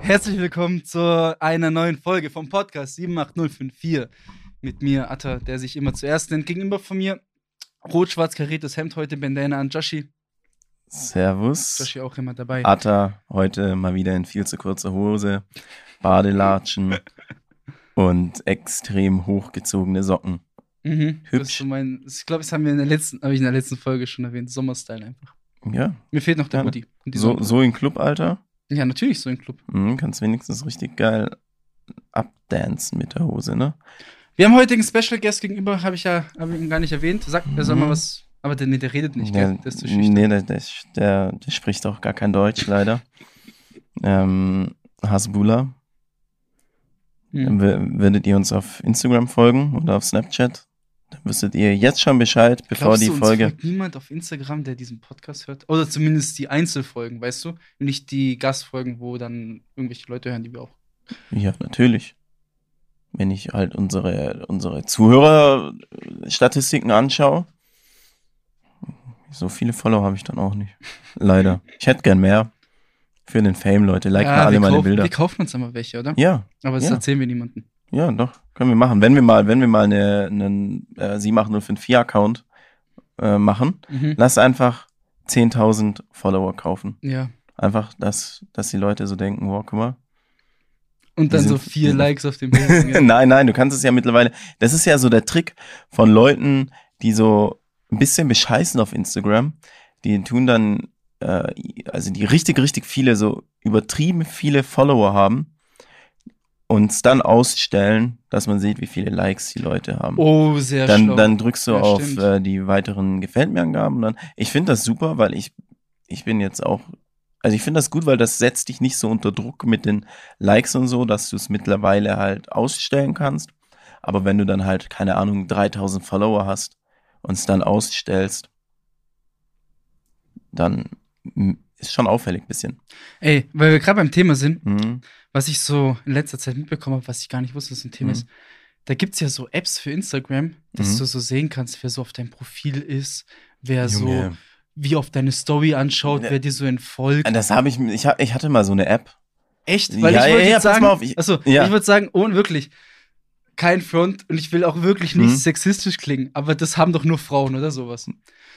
Herzlich willkommen zu einer neuen Folge vom Podcast 78054 mit mir, Atta, der sich immer zuerst nennt. Gegenüber von mir rot-schwarz kariertes Hemd heute, Bandana an Joshi. Servus. Joshi auch immer dabei. Atta, heute mal wieder in viel zu kurzer Hose, Badelatschen und extrem hochgezogene Socken. Mhm, das Hübsch. so mein, ich glaube, das haben wir in der letzten, habe ich in der letzten Folge schon erwähnt, Sommerstyle einfach. Ja, Mir fehlt noch der. Hoodie. so, so in Clubalter. Ja, natürlich so ein Club. Mhm, kannst wenigstens richtig geil abdancen mit der Hose, ne? Wir haben heute einen Special Guest gegenüber, habe ich ja hab ich ihn gar nicht erwähnt. Sag, er soll mal Mhm. was. Aber der, nee, der redet nicht, der, gell? Der ist zu schüchtern. nee, der, der, der, der spricht auch gar kein Deutsch, leider. ähm, Hasbula. Mhm. Würdet ihr uns auf Instagram folgen oder auf Snapchat? Dann wüsstet ihr jetzt schon Bescheid, bevor Glaubst die du, uns Folge. folgt niemand auf Instagram, der diesen Podcast hört? Oder zumindest die Einzelfolgen, weißt du? Nicht die Gastfolgen, wo dann irgendwelche Leute hören, die wir auch. Ja, natürlich. Wenn ich halt unsere, unsere Zuhörerstatistiken anschaue, so viele Follower habe ich dann auch nicht. Leider. Ich hätte gern mehr. Für den Fame, Leute. Like mal Ja, alle meine kaufen, Bilder. Wir kaufen uns einmal welche, oder? Ja, Aber das ja. erzählen wir niemandem. Ja, doch. Können wir machen. Wenn wir mal, wenn wir mal eine, einen äh, 78054 Account äh, machen, Mhm. lass einfach 10.000 Follower kaufen. Ja. Einfach, dass, dass die Leute so denken, wow, guck mal, Und dann so vier Likes auf dem Bild. Ja. Nein, nein, du kannst es ja mittlerweile. Das ist ja so der Trick von Leuten, die so ein bisschen bescheißen auf Instagram. Die tun dann, äh, also die richtig, richtig viele, so übertrieben viele Follower haben und es dann ausstellen, dass man sieht, wie viele Likes die Leute haben. Oh, sehr dann, schlau. dann drückst du Ja, auf äh, die weiteren Gefällt mir Angaben. Dann, ich finde das super, weil ich, ich bin jetzt auch, also ich finde das gut, weil das setzt dich nicht so unter Druck mit den Likes und so, dass du es mittlerweile halt ausstellen kannst. Aber wenn du dann halt, keine Ahnung, 3000 Follower hast und es dann ausstellst, dann mm, ist schon auffällig ein bisschen. Ey, weil wir gerade beim Thema sind, Mhm. Was ich so in letzter Zeit mitbekommen habe, was ich gar nicht wusste, dass ein Thema Mhm. ist. Da gibt es ja so Apps für Instagram, dass Mhm. du so sehen kannst, wer so auf deinem Profil ist, wer so Junge. wie auf deine Story anschaut, Ne. wer dir so entfolgt. Das habe ich, ich, ich hatte mal so eine App. Echt? Weil Ja, ich ja, wollte ja, pass sagen, auf, ich- also, ja. ich würde sagen, ohne wirklich kein Front und ich will auch wirklich nicht Mhm. sexistisch klingen, aber das haben doch nur Frauen oder sowas.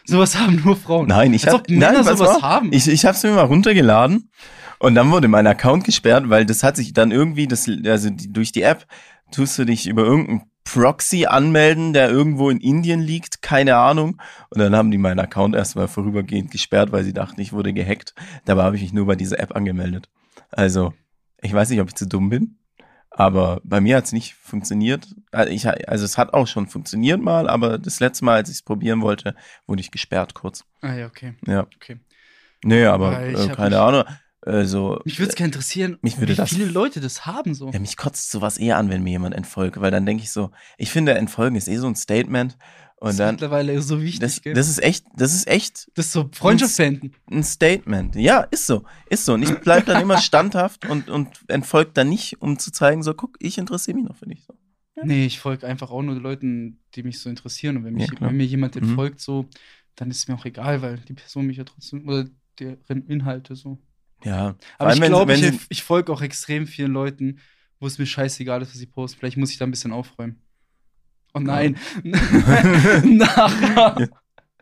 Sowas haben nur Frauen. Nein, ich Als hab, ob Männer nein, sowas haben. Ich, ich hab's mir mal runtergeladen und dann wurde mein Account gesperrt, weil das hat sich dann irgendwie, das, also die, durch die App tust du dich über irgendeinen Proxy anmelden, der irgendwo in Indien liegt, keine Ahnung. Und dann haben die meinen Account erstmal vorübergehend gesperrt, weil sie dachten, ich wurde gehackt. Dabei habe ich mich nur bei dieser App angemeldet. Also, ich weiß nicht, ob ich zu dumm bin, aber bei mir hat's nicht funktioniert. Also, ich, also es hat auch schon funktioniert mal, aber das letzte Mal, als ich es probieren wollte, wurde ich gesperrt kurz. ah ja, okay. Ja. okay. Nee, aber äh, keine mich- Also, Mich würde es gerne interessieren, Mich würde wie das- viele Leute das haben so. ja, mich kotzt sowas eher an, wenn mir jemand entfolgt, weil dann denke ich so, ich finde, entfolgen ist eh so ein Statement. das Und ist dann, mittlerweile so wichtig, das, das ist echt, das ist echt Das ist so Freundschaft beenden. ein Statement. Ja, ist so, ist so. Und ich bleib dann immer standhaft und, und entfolgt dann nicht, um zu zeigen, so, guck, ich interessiere mich noch für dich. So. Nee, ich folge einfach auch nur Leuten, die mich so interessieren. Und wenn, mich, Ja, wenn mir jemand Mhm. entfolgt, so, dann ist es mir auch egal, weil die Person mich ja trotzdem, oder deren Inhalte so. Ja. Aber allem, ich glaube, ich, ich folge auch extrem vielen Leuten, wo es mir scheißegal ist, was sie posten. Vielleicht muss ich da ein bisschen aufräumen. Oh nein. Nachher.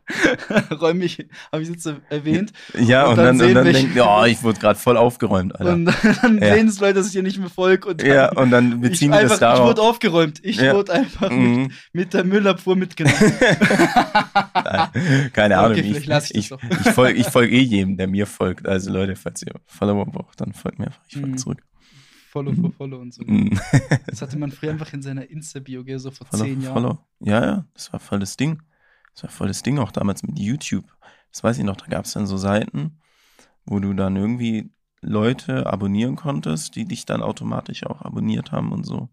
Räumlich, habe ich jetzt erwähnt. ja, und und, dann dann, sehen und dann welche- denken, oh, ich wurde gerade voll aufgeräumt, Alter. Und dann Ja. sehen es Leute, dass ich dir nicht mehr folge. Und dann, ja, und dann ich, beziehen einfach, das ich darauf. wurde aufgeräumt. Ich Ja. wurde einfach mit, Mhm. mit der Müllabfuhr mitgenommen. Nein, Keine Ahnung. Okay, ich ich das ich, ich folge ich folg eh jedem, der mir folgt. Also Leute, falls ihr Follower braucht, dann folgt mir einfach. Ich folge Mhm. zurück. Follow for Follow und so. Mhm. Das hatte man früher einfach in seiner Insta-Bio, so vor Follow, zehn Jahren. follow. Ja, ja, das war voll das Ding. Das war voll das Ding auch damals mit YouTube. Das weiß ich noch, da gab es dann so Seiten, wo du dann irgendwie Leute abonnieren konntest, die dich dann automatisch auch abonniert haben und so.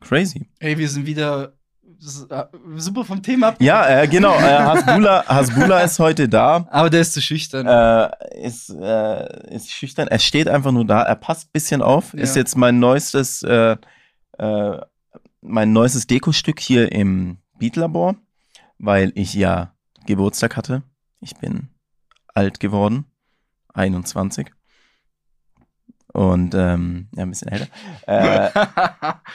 Crazy. Ey, wir sind wieder äh, super vom Thema ab. Ja, äh, genau. Äh, Hasbula, Hasbula ist heute da. Aber der ist zu schüchtern. Äh, ist, äh, ist schüchtern. Er steht einfach nur da. Er passt ein bisschen auf. Ja. Ist jetzt mein neuestes, äh, äh, mein neuestes Dekostück hier im Beatlabor, weil ich ja Geburtstag hatte. Ich bin alt geworden, 21. Und ähm, ja, ein bisschen älter. Äh,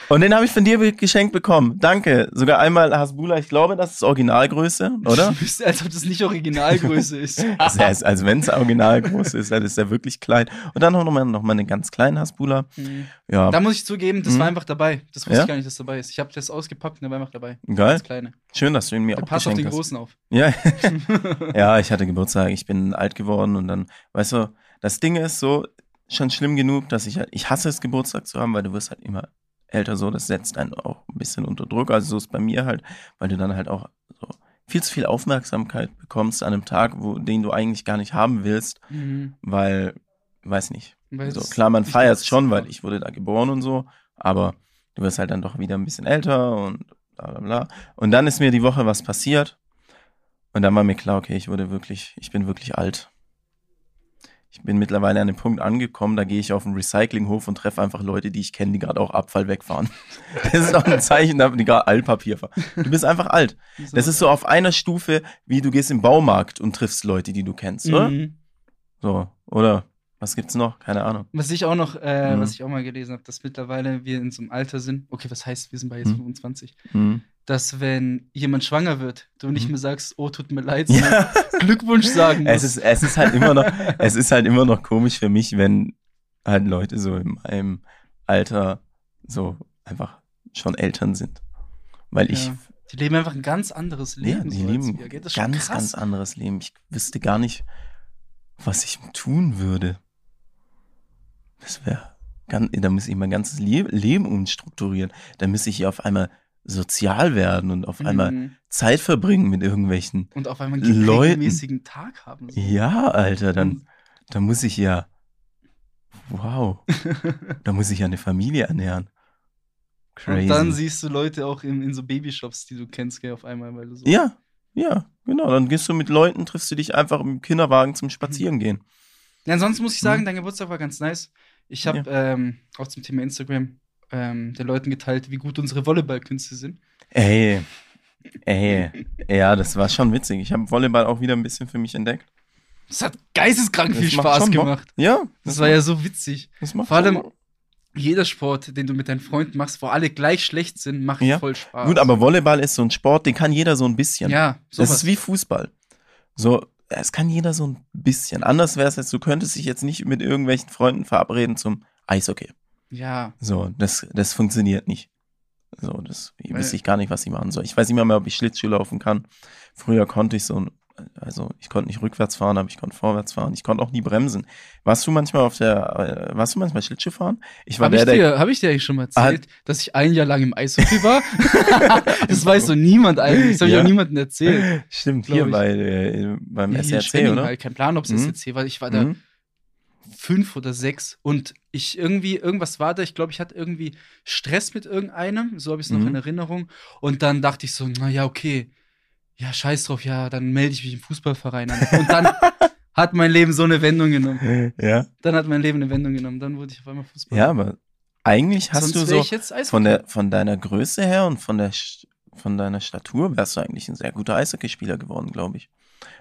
und den habe ich von dir geschenkt bekommen. Danke. Sogar einmal Hasbula, ich glaube, das ist Originalgröße, oder? Du bist, als ob das nicht Originalgröße ist. Also, also wenn es Originalgröße ist, dann ist er wirklich klein. Und dann noch mal, noch mal einen ganz kleinen Hasbula. Mhm. Ja, Da muss ich zugeben, das Mhm. war einfach dabei. Das wusste Ja? ich gar nicht, dass dabei ist. Ich habe das ausgepackt und der war einfach dabei. geil. Das kleine. Schön, dass du ihn mir Der auch passt auf geschenkt den hast. Großen auf. Ja. ja, ich hatte Geburtstag, ich bin alt geworden und dann, weißt du, das Ding ist so schon schlimm genug, dass ich halt, ich hasse es, Geburtstag zu haben, weil du wirst halt immer älter so, das setzt einen auch ein bisschen unter Druck. Also so ist bei mir halt, weil du dann halt auch so viel zu viel Aufmerksamkeit bekommst an einem Tag, wo, den du eigentlich gar nicht haben willst, Mhm. weil, weiß nicht. Weil So, klar, man feiert es schon, weil ich wurde da geboren und so, aber du wirst halt dann doch wieder ein bisschen älter und bla bla bla. Und dann ist mir die Woche was passiert und dann war mir klar, okay, ich wurde wirklich, ich bin wirklich alt. Ich bin mittlerweile an dem Punkt angekommen, da gehe ich auf den Recyclinghof und treffe einfach Leute, die ich kenne, die gerade auch Abfall wegfahren. Das ist auch ein Zeichen, die gerade Altpapier fahren. Du bist einfach alt. Das ist so auf einer Stufe, wie du gehst im Baumarkt und triffst Leute, die du kennst, oder? Mhm. So, oder? Was gibt's noch? Keine Ahnung. Was ich auch noch, äh, Mhm. was ich auch mal gelesen habe, dass mittlerweile wir in so einem Alter sind, okay, was heißt, wir sind bei jetzt Mhm. 25, Hm. Dass wenn jemand schwanger wird, du nicht Mhm. mehr sagst, oh, tut mir leid, Ja. Glückwunsch sagen musst. Es ist, es ist halt immer noch, es ist halt immer noch komisch für mich, wenn halt Leute so in meinem Alter so einfach schon Eltern sind. Weil ich, Ja. Die leben einfach ein ganz anderes ja, Leben. die so leben schon ganz, krass. ganz anderes Leben. Ich wüsste gar nicht, was ich tun würde. Das wäre, da muss ich mein ganzes Le Leben umstrukturieren. Da müsste ich auf einmal sozial werden und auf einmal Mhm. Zeit verbringen mit irgendwelchen. Und auf einmal einen Leuten. regelmäßigen Tag haben. so. Ja, Alter, dann, dann muss ich ja, wow, da muss ich ja eine Familie ernähren. Crazy. Und dann siehst du Leute auch in, in so Babyshops, die du kennst, gell, auf einmal, weil du so. ja, ja, genau. Dann gehst du mit Leuten, triffst du dich einfach im Kinderwagen zum Spazierengehen. Ja, ansonsten muss ich sagen, Mhm. dein Geburtstag war ganz nice. Ich habe ähm, auch zum Thema Instagram ähm, den Leuten geteilt, wie gut unsere Volleyballkünste sind. Ey, ey, ja, das war schon witzig. Ich habe Volleyball auch wieder ein bisschen für mich entdeckt. Das hat geisteskrank Das viel macht Spaß gemacht. Ja, Das war ja so witzig. das macht Vor allem-. Jeder Sport, den du mit deinen Freunden machst, wo alle gleich schlecht sind, macht Ja. voll Spaß. Gut, aber Volleyball ist so ein Sport, den kann jeder so ein bisschen. ja, Das sowas. ist wie Fußball. So, es kann jeder so ein bisschen. Anders wäre es jetzt, du könntest dich jetzt nicht mit irgendwelchen Freunden verabreden zum Eishockey. Ja, So, das, das funktioniert nicht. So, das ich wüsste ich gar nicht, was ich machen soll. Ich weiß nicht mehr, ob ich Schlittschuh laufen kann. Früher konnte ich so, also ich konnte nicht rückwärts fahren, aber ich konnte vorwärts fahren. Ich konnte auch nie bremsen. Warst du manchmal auf der, äh, warst du manchmal Schlittschuh fahren? Ich war habe ich, der, der, dir- hab ich dir eigentlich schon mal erzählt, dass ich ein Jahr lang im Eishockey war? das weiß so niemand eigentlich. Das habe ich Ja. auch niemandem erzählt. stimmt, hier ich. bei, äh, beim Ja, SRC, oder? Kein Plan, ob es Mhm. SRC war. Ich war da Mhm. Fünf oder sechs und ich irgendwie, irgendwas war da, ich glaube, ich hatte irgendwie Stress mit irgendeinem, so habe ich es noch Mhm. in Erinnerung. Und dann dachte ich so, naja, okay, ja, scheiß drauf, ja, dann melde ich mich im Fußballverein an. Und dann hat mein Leben so eine Wendung genommen. Ja. Dann hat mein Leben eine Wendung genommen. Dann wurde ich auf einmal Fußballer. Ja, aber eigentlich hast Sonst du so von der von deiner Größe her und von der von deiner Statur wärst du eigentlich ein sehr guter Eishockeyspieler geworden, glaube ich.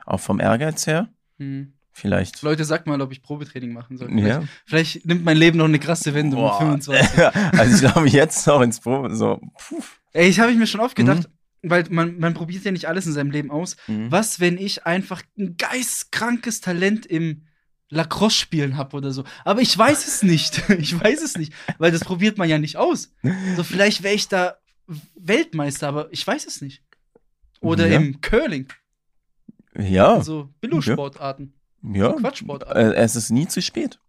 Auch vom Ehrgeiz her, Hm. Vielleicht. Leute, sagt mal, ob ich Probetraining machen soll. Ja. Vielleicht, vielleicht nimmt mein Leben noch eine krasse Wendung Boah. mit 25. also ich glaube jetzt noch ins Pro so. Puh. Ey, ich habe ich mir schon oft Mhm. gedacht, weil man, man probiert ja nicht alles in seinem Leben aus. Mhm. Was, wenn ich einfach ein geistkrankes Talent im Lacrosse-Spielen habe oder so? Aber ich weiß es nicht. Ich weiß es nicht, weil das probiert man ja nicht aus. So, vielleicht wäre ich da Weltmeister, aber ich weiß es nicht. Oder Ja. im Curling, Ja, also Billo-Sportarten. ja. So Quatschsportarten. Äh, es ist nie zu spät.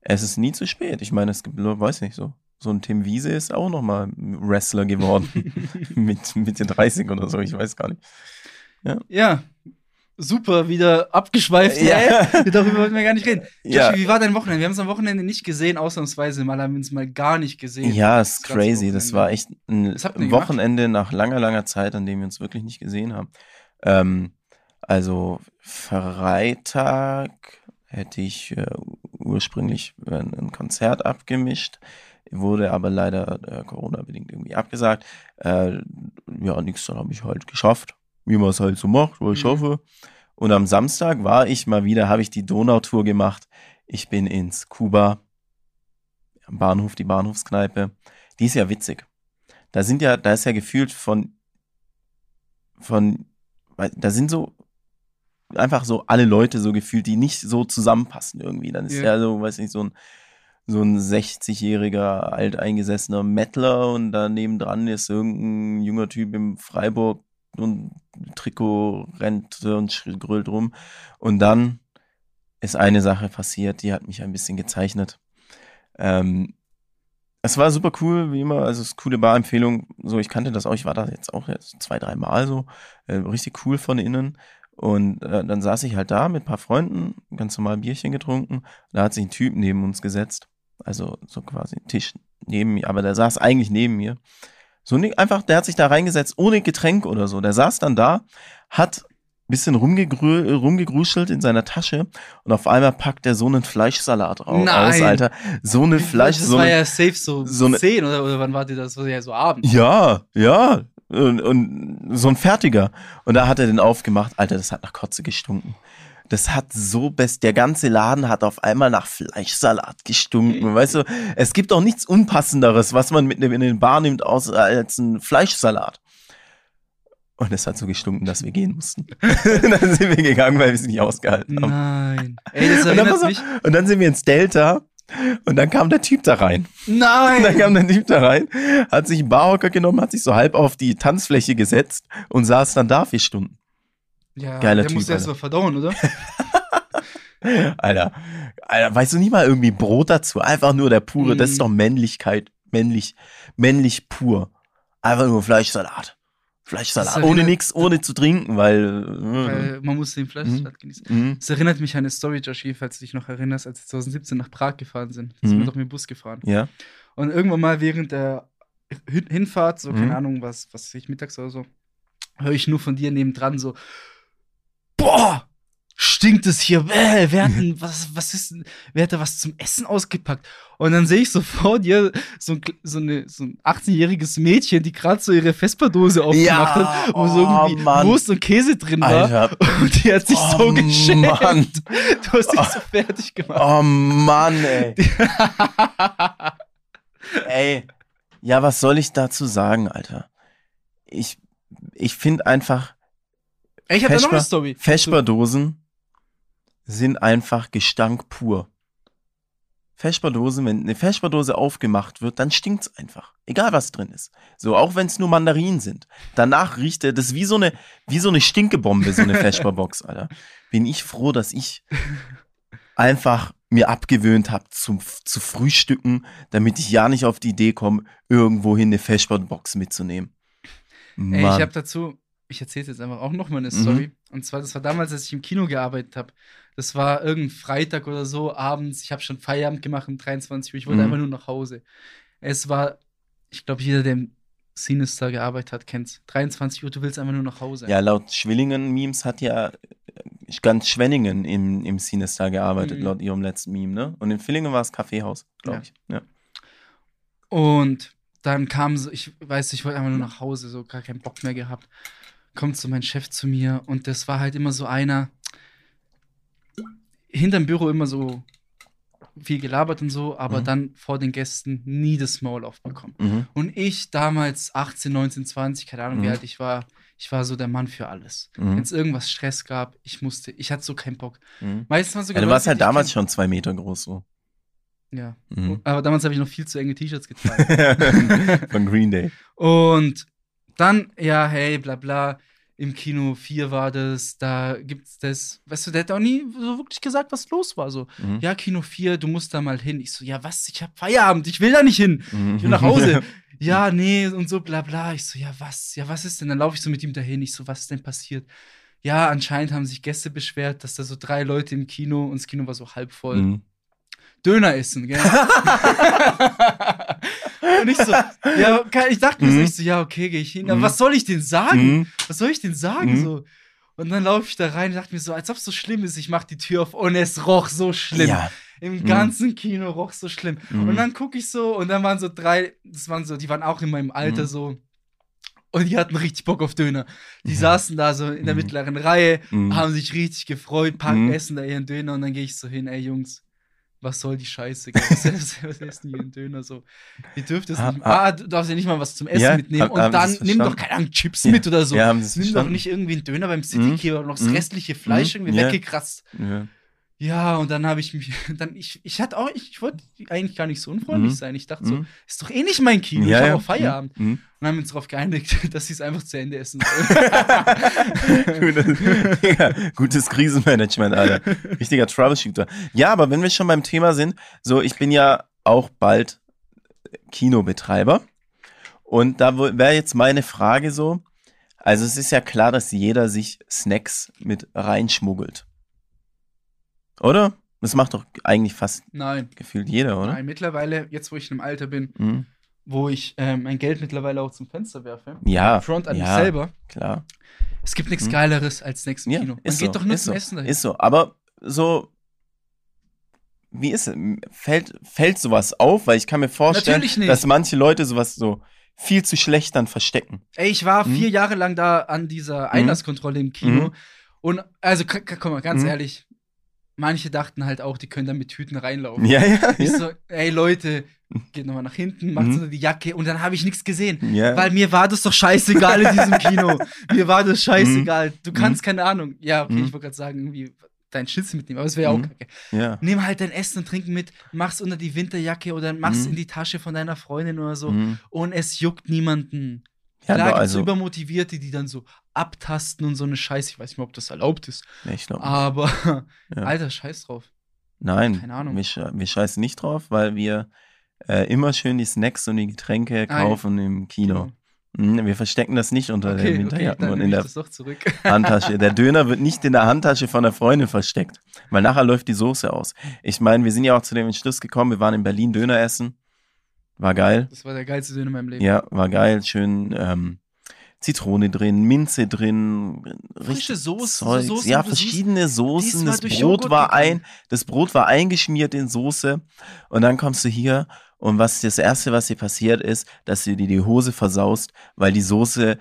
Es ist nie zu spät. Ich meine, es gibt, weiß nicht so. So ein Tim Wiese ist auch noch mal Wrestler geworden. mit Mitte 30 oder so, ich weiß gar nicht. Ja, super, wieder abgeschweift. Ja. Ey, darüber wollten wir gar nicht reden. Ja. Joshi, wie war dein Wochenende? Wir haben es am Wochenende nicht gesehen, ausnahmsweise. Mal haben wir uns mal gar nicht gesehen. Ja, ist Das ganze crazy. Das war echt ein? Wochenende nach langer, langer Zeit, an dem wir uns wirklich nicht gesehen haben. Ähm, also Freitag hätte ich äh, ursprünglich ein, ein Konzert abgemischt, wurde aber leider äh, Corona-bedingt irgendwie abgesagt. Äh, ja, nichts, dann habe ich halt geschafft, wie man es halt so macht, was ich Mhm. hoffe. Und am Samstag war ich mal wieder, habe ich die Donautour gemacht. Ich bin ins Kuba am Bahnhof, die Bahnhofskneipe, die ist ja witzig. Da sind ja, da ist ja gefühlt von, von, weil da sind so einfach so alle Leute so gefühlt, die nicht so zusammenpassen irgendwie. Dann ist Ja. ja so, weiß nicht, so ein, so ein 60-jähriger alteingesessener Mettler und daneben dran ist irgendein junger Typ im Freiburg und Trikot rennt und grölt rum. Und dann ist eine Sache passiert, die hat mich ein bisschen gezeichnet. Ähm, es war super cool, wie immer. Also, es ist coole Barempfehlung. So, ich kannte das auch. Ich war da jetzt auch jetzt zwei, drei Mal so. Äh, richtig cool von innen. Und äh, dann saß ich halt da mit ein paar Freunden, ganz normal Bierchen getrunken. Da hat sich ein Typ neben uns gesetzt. Also so quasi ein Tisch neben mir. Aber der saß eigentlich neben mir. So ni- einfach, der hat sich da reingesetzt, ohne Getränk oder so. Der saß dann da, hat bisschen rumgegrü rumgegruschelt in seiner Tasche und auf einmal packt er so einen Fleischsalat raus, Nein. Alter. So eine Fleisch, das so war eine, ja safe so, so eine- 10 oder, oder wann war die das? Das war ja so abends. Ja, ja. Und, und so ein fertiger. Und da hat er den aufgemacht. Alter, das hat nach Kotze gestunken. Das hat so best. Der ganze Laden hat auf einmal nach Fleischsalat gestunken. Weißt du, es gibt auch nichts Unpassenderes, was man mit in den Bar nimmt, außer als ein Fleischsalat. Und es hat so gestunken, dass wir gehen mussten. dann sind wir gegangen, weil wir es nicht ausgehalten haben. Nein. Ey, das Und dann, mich. und dann sind wir ins Delta. Und dann kam der Typ da rein. Und dann Nein! kam der Typ da rein, hat sich einen Barhocker genommen, hat sich so halb auf die Tanzfläche gesetzt und saß dann da vier Stunden. Ja, Geiler der Typ, musste erst mal verdauen, oder? Alter, Alter, weißt du nicht mal irgendwie Brot dazu? Einfach nur der pure, das ist Mhm. doch Männlichkeit, männlich, männlich pur. Einfach nur Fleischsalat. Fleischsalat, Das ohne erinnert- nix, ohne zu trinken, weil, Weil man muss den Fleischsalat genießen. äh, mhm. Erinnert mich an eine Story, Joshi, falls du dich noch erinnerst, als wir 2017 nach Prag gefahren sind. Da sind Mhm. wir doch mit dem Bus gefahren. ja, Und irgendwann mal während der Hin- Hinfahrt, so, Mhm. keine Ahnung, was, was ich, mittags oder so, höre ich nur von dir nebendran so, boah, stinkt es hier, äh, wer hat denn, was, was ist wer hat da was zum Essen ausgepackt? Und dann sehe ich so vor dir so ein, so eine, so ein 18-jähriges Mädchen, die gerade so ihre Vespa-Dose aufgemacht Ja, hat, wo so oh, irgendwie Mann. Wurst und Käse drin war. Alter, Und die hat sich Oh, so geschämt. Mann. Du hast dich so fertig gemacht. oh Mann, ey. Ey, ja, was soll ich dazu sagen, Alter? Ich, ich finde einfach, ich habe da noch eine Story. Vesperdosen sind einfach Gestank pur. Vesperdosen, wenn eine Vesperdose aufgemacht wird, dann stinkt's einfach. Egal was drin ist. So, auch wenn es nur Mandarinen sind. Danach riecht er, das ist wie so eine, wie so eine Stinkebombe, so eine Vesperbox, Alter. Bin ich froh, dass ich einfach mir abgewöhnt habe zum zu frühstücken, damit ich ja nicht auf die Idee komme, irgendwohin eine Vesperbox mitzunehmen. Ey, ich habe dazu, ich erzähle jetzt einfach auch noch mal eine Mhm. Story. Und zwar, das war damals, als ich im Kino gearbeitet habe. Das war irgendein Freitag oder so, abends. Ich habe schon Feierabend gemacht um 23 Uhr. Ich wollte Mhm. einfach nur nach Hause. Es war, ich glaube, jeder, der im Sinister gearbeitet hat, kennt's. 23 Uhr, du willst einfach nur nach Hause. Ja, laut Schwillingen-Memes hat ja äh, ganz Schwenningen im, im Sinister gearbeitet, Mhm. laut ihrem letzten Meme, ne? Und in Villingen war es Kaffeehaus, glaube Ja. ich. Ja. Und dann kam so, ich weiß, ich wollte einfach nur nach Hause, so gar keinen Bock mehr gehabt. Kommt so mein Chef zu mir und das war halt immer so einer, hinterm Büro immer so viel gelabert und so, aber Mhm. dann vor den Gästen nie das Maul aufbekommen. Mhm. Und ich damals 18, 19, 20, keine Ahnung, wie Mhm. alt ich war, ich war so der Mann für alles. Mhm. Wenn es irgendwas Stress gab, ich musste, ich hatte so keinen Bock. Mhm. Meistens waren sogar Ja, du warst halt damals schon zwei Meter groß, so. Ja, Mhm. aber damals habe ich noch viel zu enge T-Shirts getragen. Von Green Day. Und dann, ja, hey, bla bla, im Kino 4 war das, da gibt's das, weißt du, der hat auch nie so wirklich gesagt, was los war. So, Mhm. ja, Kino 4, du musst da mal hin. Ich so, ja, was? Ich hab Feierabend, ich will da nicht hin. Mhm. Ich will nach Hause. ja, nee, und so, bla bla. Ich so, ja, was? Ja, was ist denn? Dann laufe ich so mit ihm dahin. Ich so, was ist denn passiert? Ja, anscheinend haben sich Gäste beschwert, dass da so drei Leute im Kino und das Kino war so halb voll. Mhm. Döner essen, gell? und ich so, ja, ich dachte mir so, Mhm. ich so, ja, okay, gehe ich hin. Aber Mhm. was soll ich denn sagen? Mhm. Was soll ich denn sagen? Mhm. So. Und dann laufe ich da rein und dachte mir so, als ob es so schlimm ist, ich mache die Tür auf und es roch so schlimm. Ja. Im Mhm. ganzen Kino roch so schlimm. Mhm. Und dann gucke ich so und dann waren so drei, das waren so, die waren auch in meinem Alter Mhm. so. Und die hatten richtig Bock auf Döner. Die saßen da so in der Mhm. mittleren Reihe, Mhm. haben sich richtig gefreut, packen, Mhm. essen da ihren Döner und dann gehe ich so hin, ey Jungs, was soll die Scheiße? was, was essen die einen Döner so? Ihr dürft es Ah, nicht. ah. Ah, du darfst ja nicht mal was zum Essen Ja, mitnehmen. hab- und dann nimm doch, keine Ahnung, Chips Ja. mit oder so. Ja, nimm doch verstanden? nicht irgendwie einen Döner beim City Mhm. Noch das Mhm. restliche Fleisch Mhm. irgendwie Ja. weggekratzt. Ja. Ja, und dann habe ich mich, dann, ich, ich hatte auch, ich wollte eigentlich gar nicht so unfreundlich Mhm. sein. Ich dachte so, Mhm. ist doch eh nicht mein Kino, ich Ja, habe ja. auch Feierabend. Mhm. Und dann haben wir uns darauf geeinigt, dass sie es einfach zu Ende essen sollen. Gutes- Digga, Gutes Krisenmanagement, Alter. Richtiger Troubleshooter. Ja, aber wenn wir schon beim Thema sind, so, ich bin ja auch bald Kinobetreiber. Und da wäre jetzt meine Frage so, also es ist ja klar, dass jeder sich Snacks mit reinschmuggelt. Oder? Das macht doch eigentlich fast Nein, gefühlt jeder, oder? nein, mittlerweile, jetzt wo ich in einem Alter bin, Mhm. wo ich ähm, mein Geld mittlerweile auch zum Fenster werfe, Ja, Front an mich ja, selber, klar. es gibt nichts Mhm. Geileres als im Ja, Kino. Man ist geht so, doch nur zum so, Essen dahin. Ist so, aber so, wie ist es? Fällt, fällt sowas auf? Weil ich kann mir vorstellen, dass manche Leute sowas so viel zu schlecht dann verstecken. Ey, ich war Mhm. vier Jahre lang da an dieser Einlasskontrolle im Kino. Mhm. Und also, k- k- guck mal, ganz Mhm. ehrlich, manche dachten halt auch, die können da mit Tüten reinlaufen. Ja, ja. Ich ja. so, ey Leute, geht nochmal nach hinten, macht Mhm. so die Jacke und dann habe ich nichts gesehen. ja. Weil mir war das doch scheißegal in diesem Kino. Mir war das scheißegal. Du kannst, keine Ahnung. Ja, okay, Mhm. ich wollte gerade sagen, irgendwie dein Schnitzel mitnehmen, aber es wäre ja Mhm. auch kacke. ja. Nimm halt dein Essen und Trinken mit, mach's unter die Winterjacke oder mach's Mhm. in die Tasche von deiner Freundin oder so. Mhm. Und es juckt niemanden. Ja, Klar aber gibt's also, so Übermotivierte, die dann so abtasten und so eine Scheiße. Ich weiß nicht mal, ob das erlaubt ist. ich glaub, Aber, Ja. Alter, scheiß drauf. nein, keine Ahnung. Wir, wir scheißen nicht drauf, weil wir äh, immer schön die Snacks und die Getränke kaufen im Kino. Mhm, Wir verstecken das nicht unter Okay, den okay, Winterjacken dann und in der. Handtasche. Der Döner wird nicht in der Handtasche von der Freundin versteckt, weil nachher läuft die Soße aus. Ich meine, wir sind ja auch zu dem Entschluss gekommen, wir waren in Berlin Döner essen. War geil. Das war der geilste Döner in meinem Leben. Ja, war geil. Schön ähm, Zitrone drin, Minze drin, Frische Soßen, Zeugs. so Soßen, ja, verschiedene Soßen. Das Brot Joghurt war gegangen. ein, das Brot war eingeschmiert in Soße. Und dann kommst du hier und was das erste, was dir passiert ist, dass du dir die Hose versaust, weil die Soße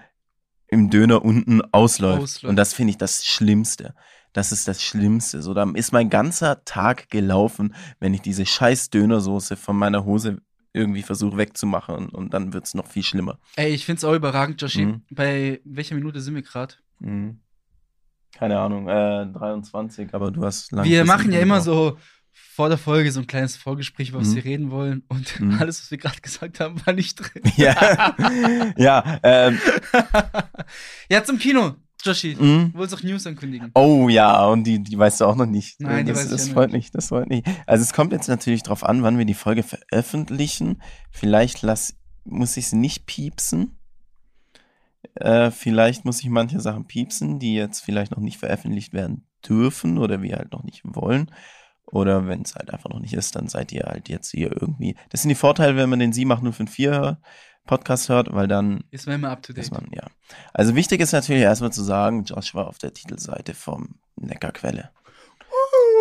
im Döner unten ausläuft. Ausläuft. Und das finde ich das Schlimmste. Das ist das Schlimmste. So, dann ist mein ganzer Tag gelaufen, wenn ich diese scheiß Dönersoße von meiner Hose irgendwie versuche wegzumachen und, dann wird's noch viel schlimmer. Ey, ich find's auch überragend, Joshi. Mhm. Bei welcher Minute sind wir gerade? Mhm. Keine Ahnung, äh, 23, aber du hast lange. Wir machen ja immer so vor der Folge so ein kleines Vorgespräch, über was Mhm. wir reden wollen. Und Mhm. alles, was wir gerade gesagt haben, war nicht drin. Ja, ja, ähm, ja, zum Kino, Joshi. mhm. Du wolltest auch News ankündigen. Oh ja, und die, die weißt du auch noch nicht. Nein, die das, weiß ich das auch noch freut nicht. mich, das freut mich. Also es kommt jetzt natürlich drauf an, wann wir die Folge veröffentlichen. Vielleicht lass, muss ich es nicht piepsen. Äh, vielleicht muss ich manche Sachen piepsen, die jetzt vielleicht noch nicht veröffentlicht werden dürfen oder wir halt noch nicht wollen. Oder wenn es halt einfach noch nicht ist, dann seid ihr halt jetzt hier irgendwie. Das sind die Vorteile, wenn man den 78054 Podcast hört, weil dann Ist man immer up to date. ist man, ja. Also wichtig ist natürlich erstmal zu sagen, Josh war auf der Titelseite vom Neckarquelle.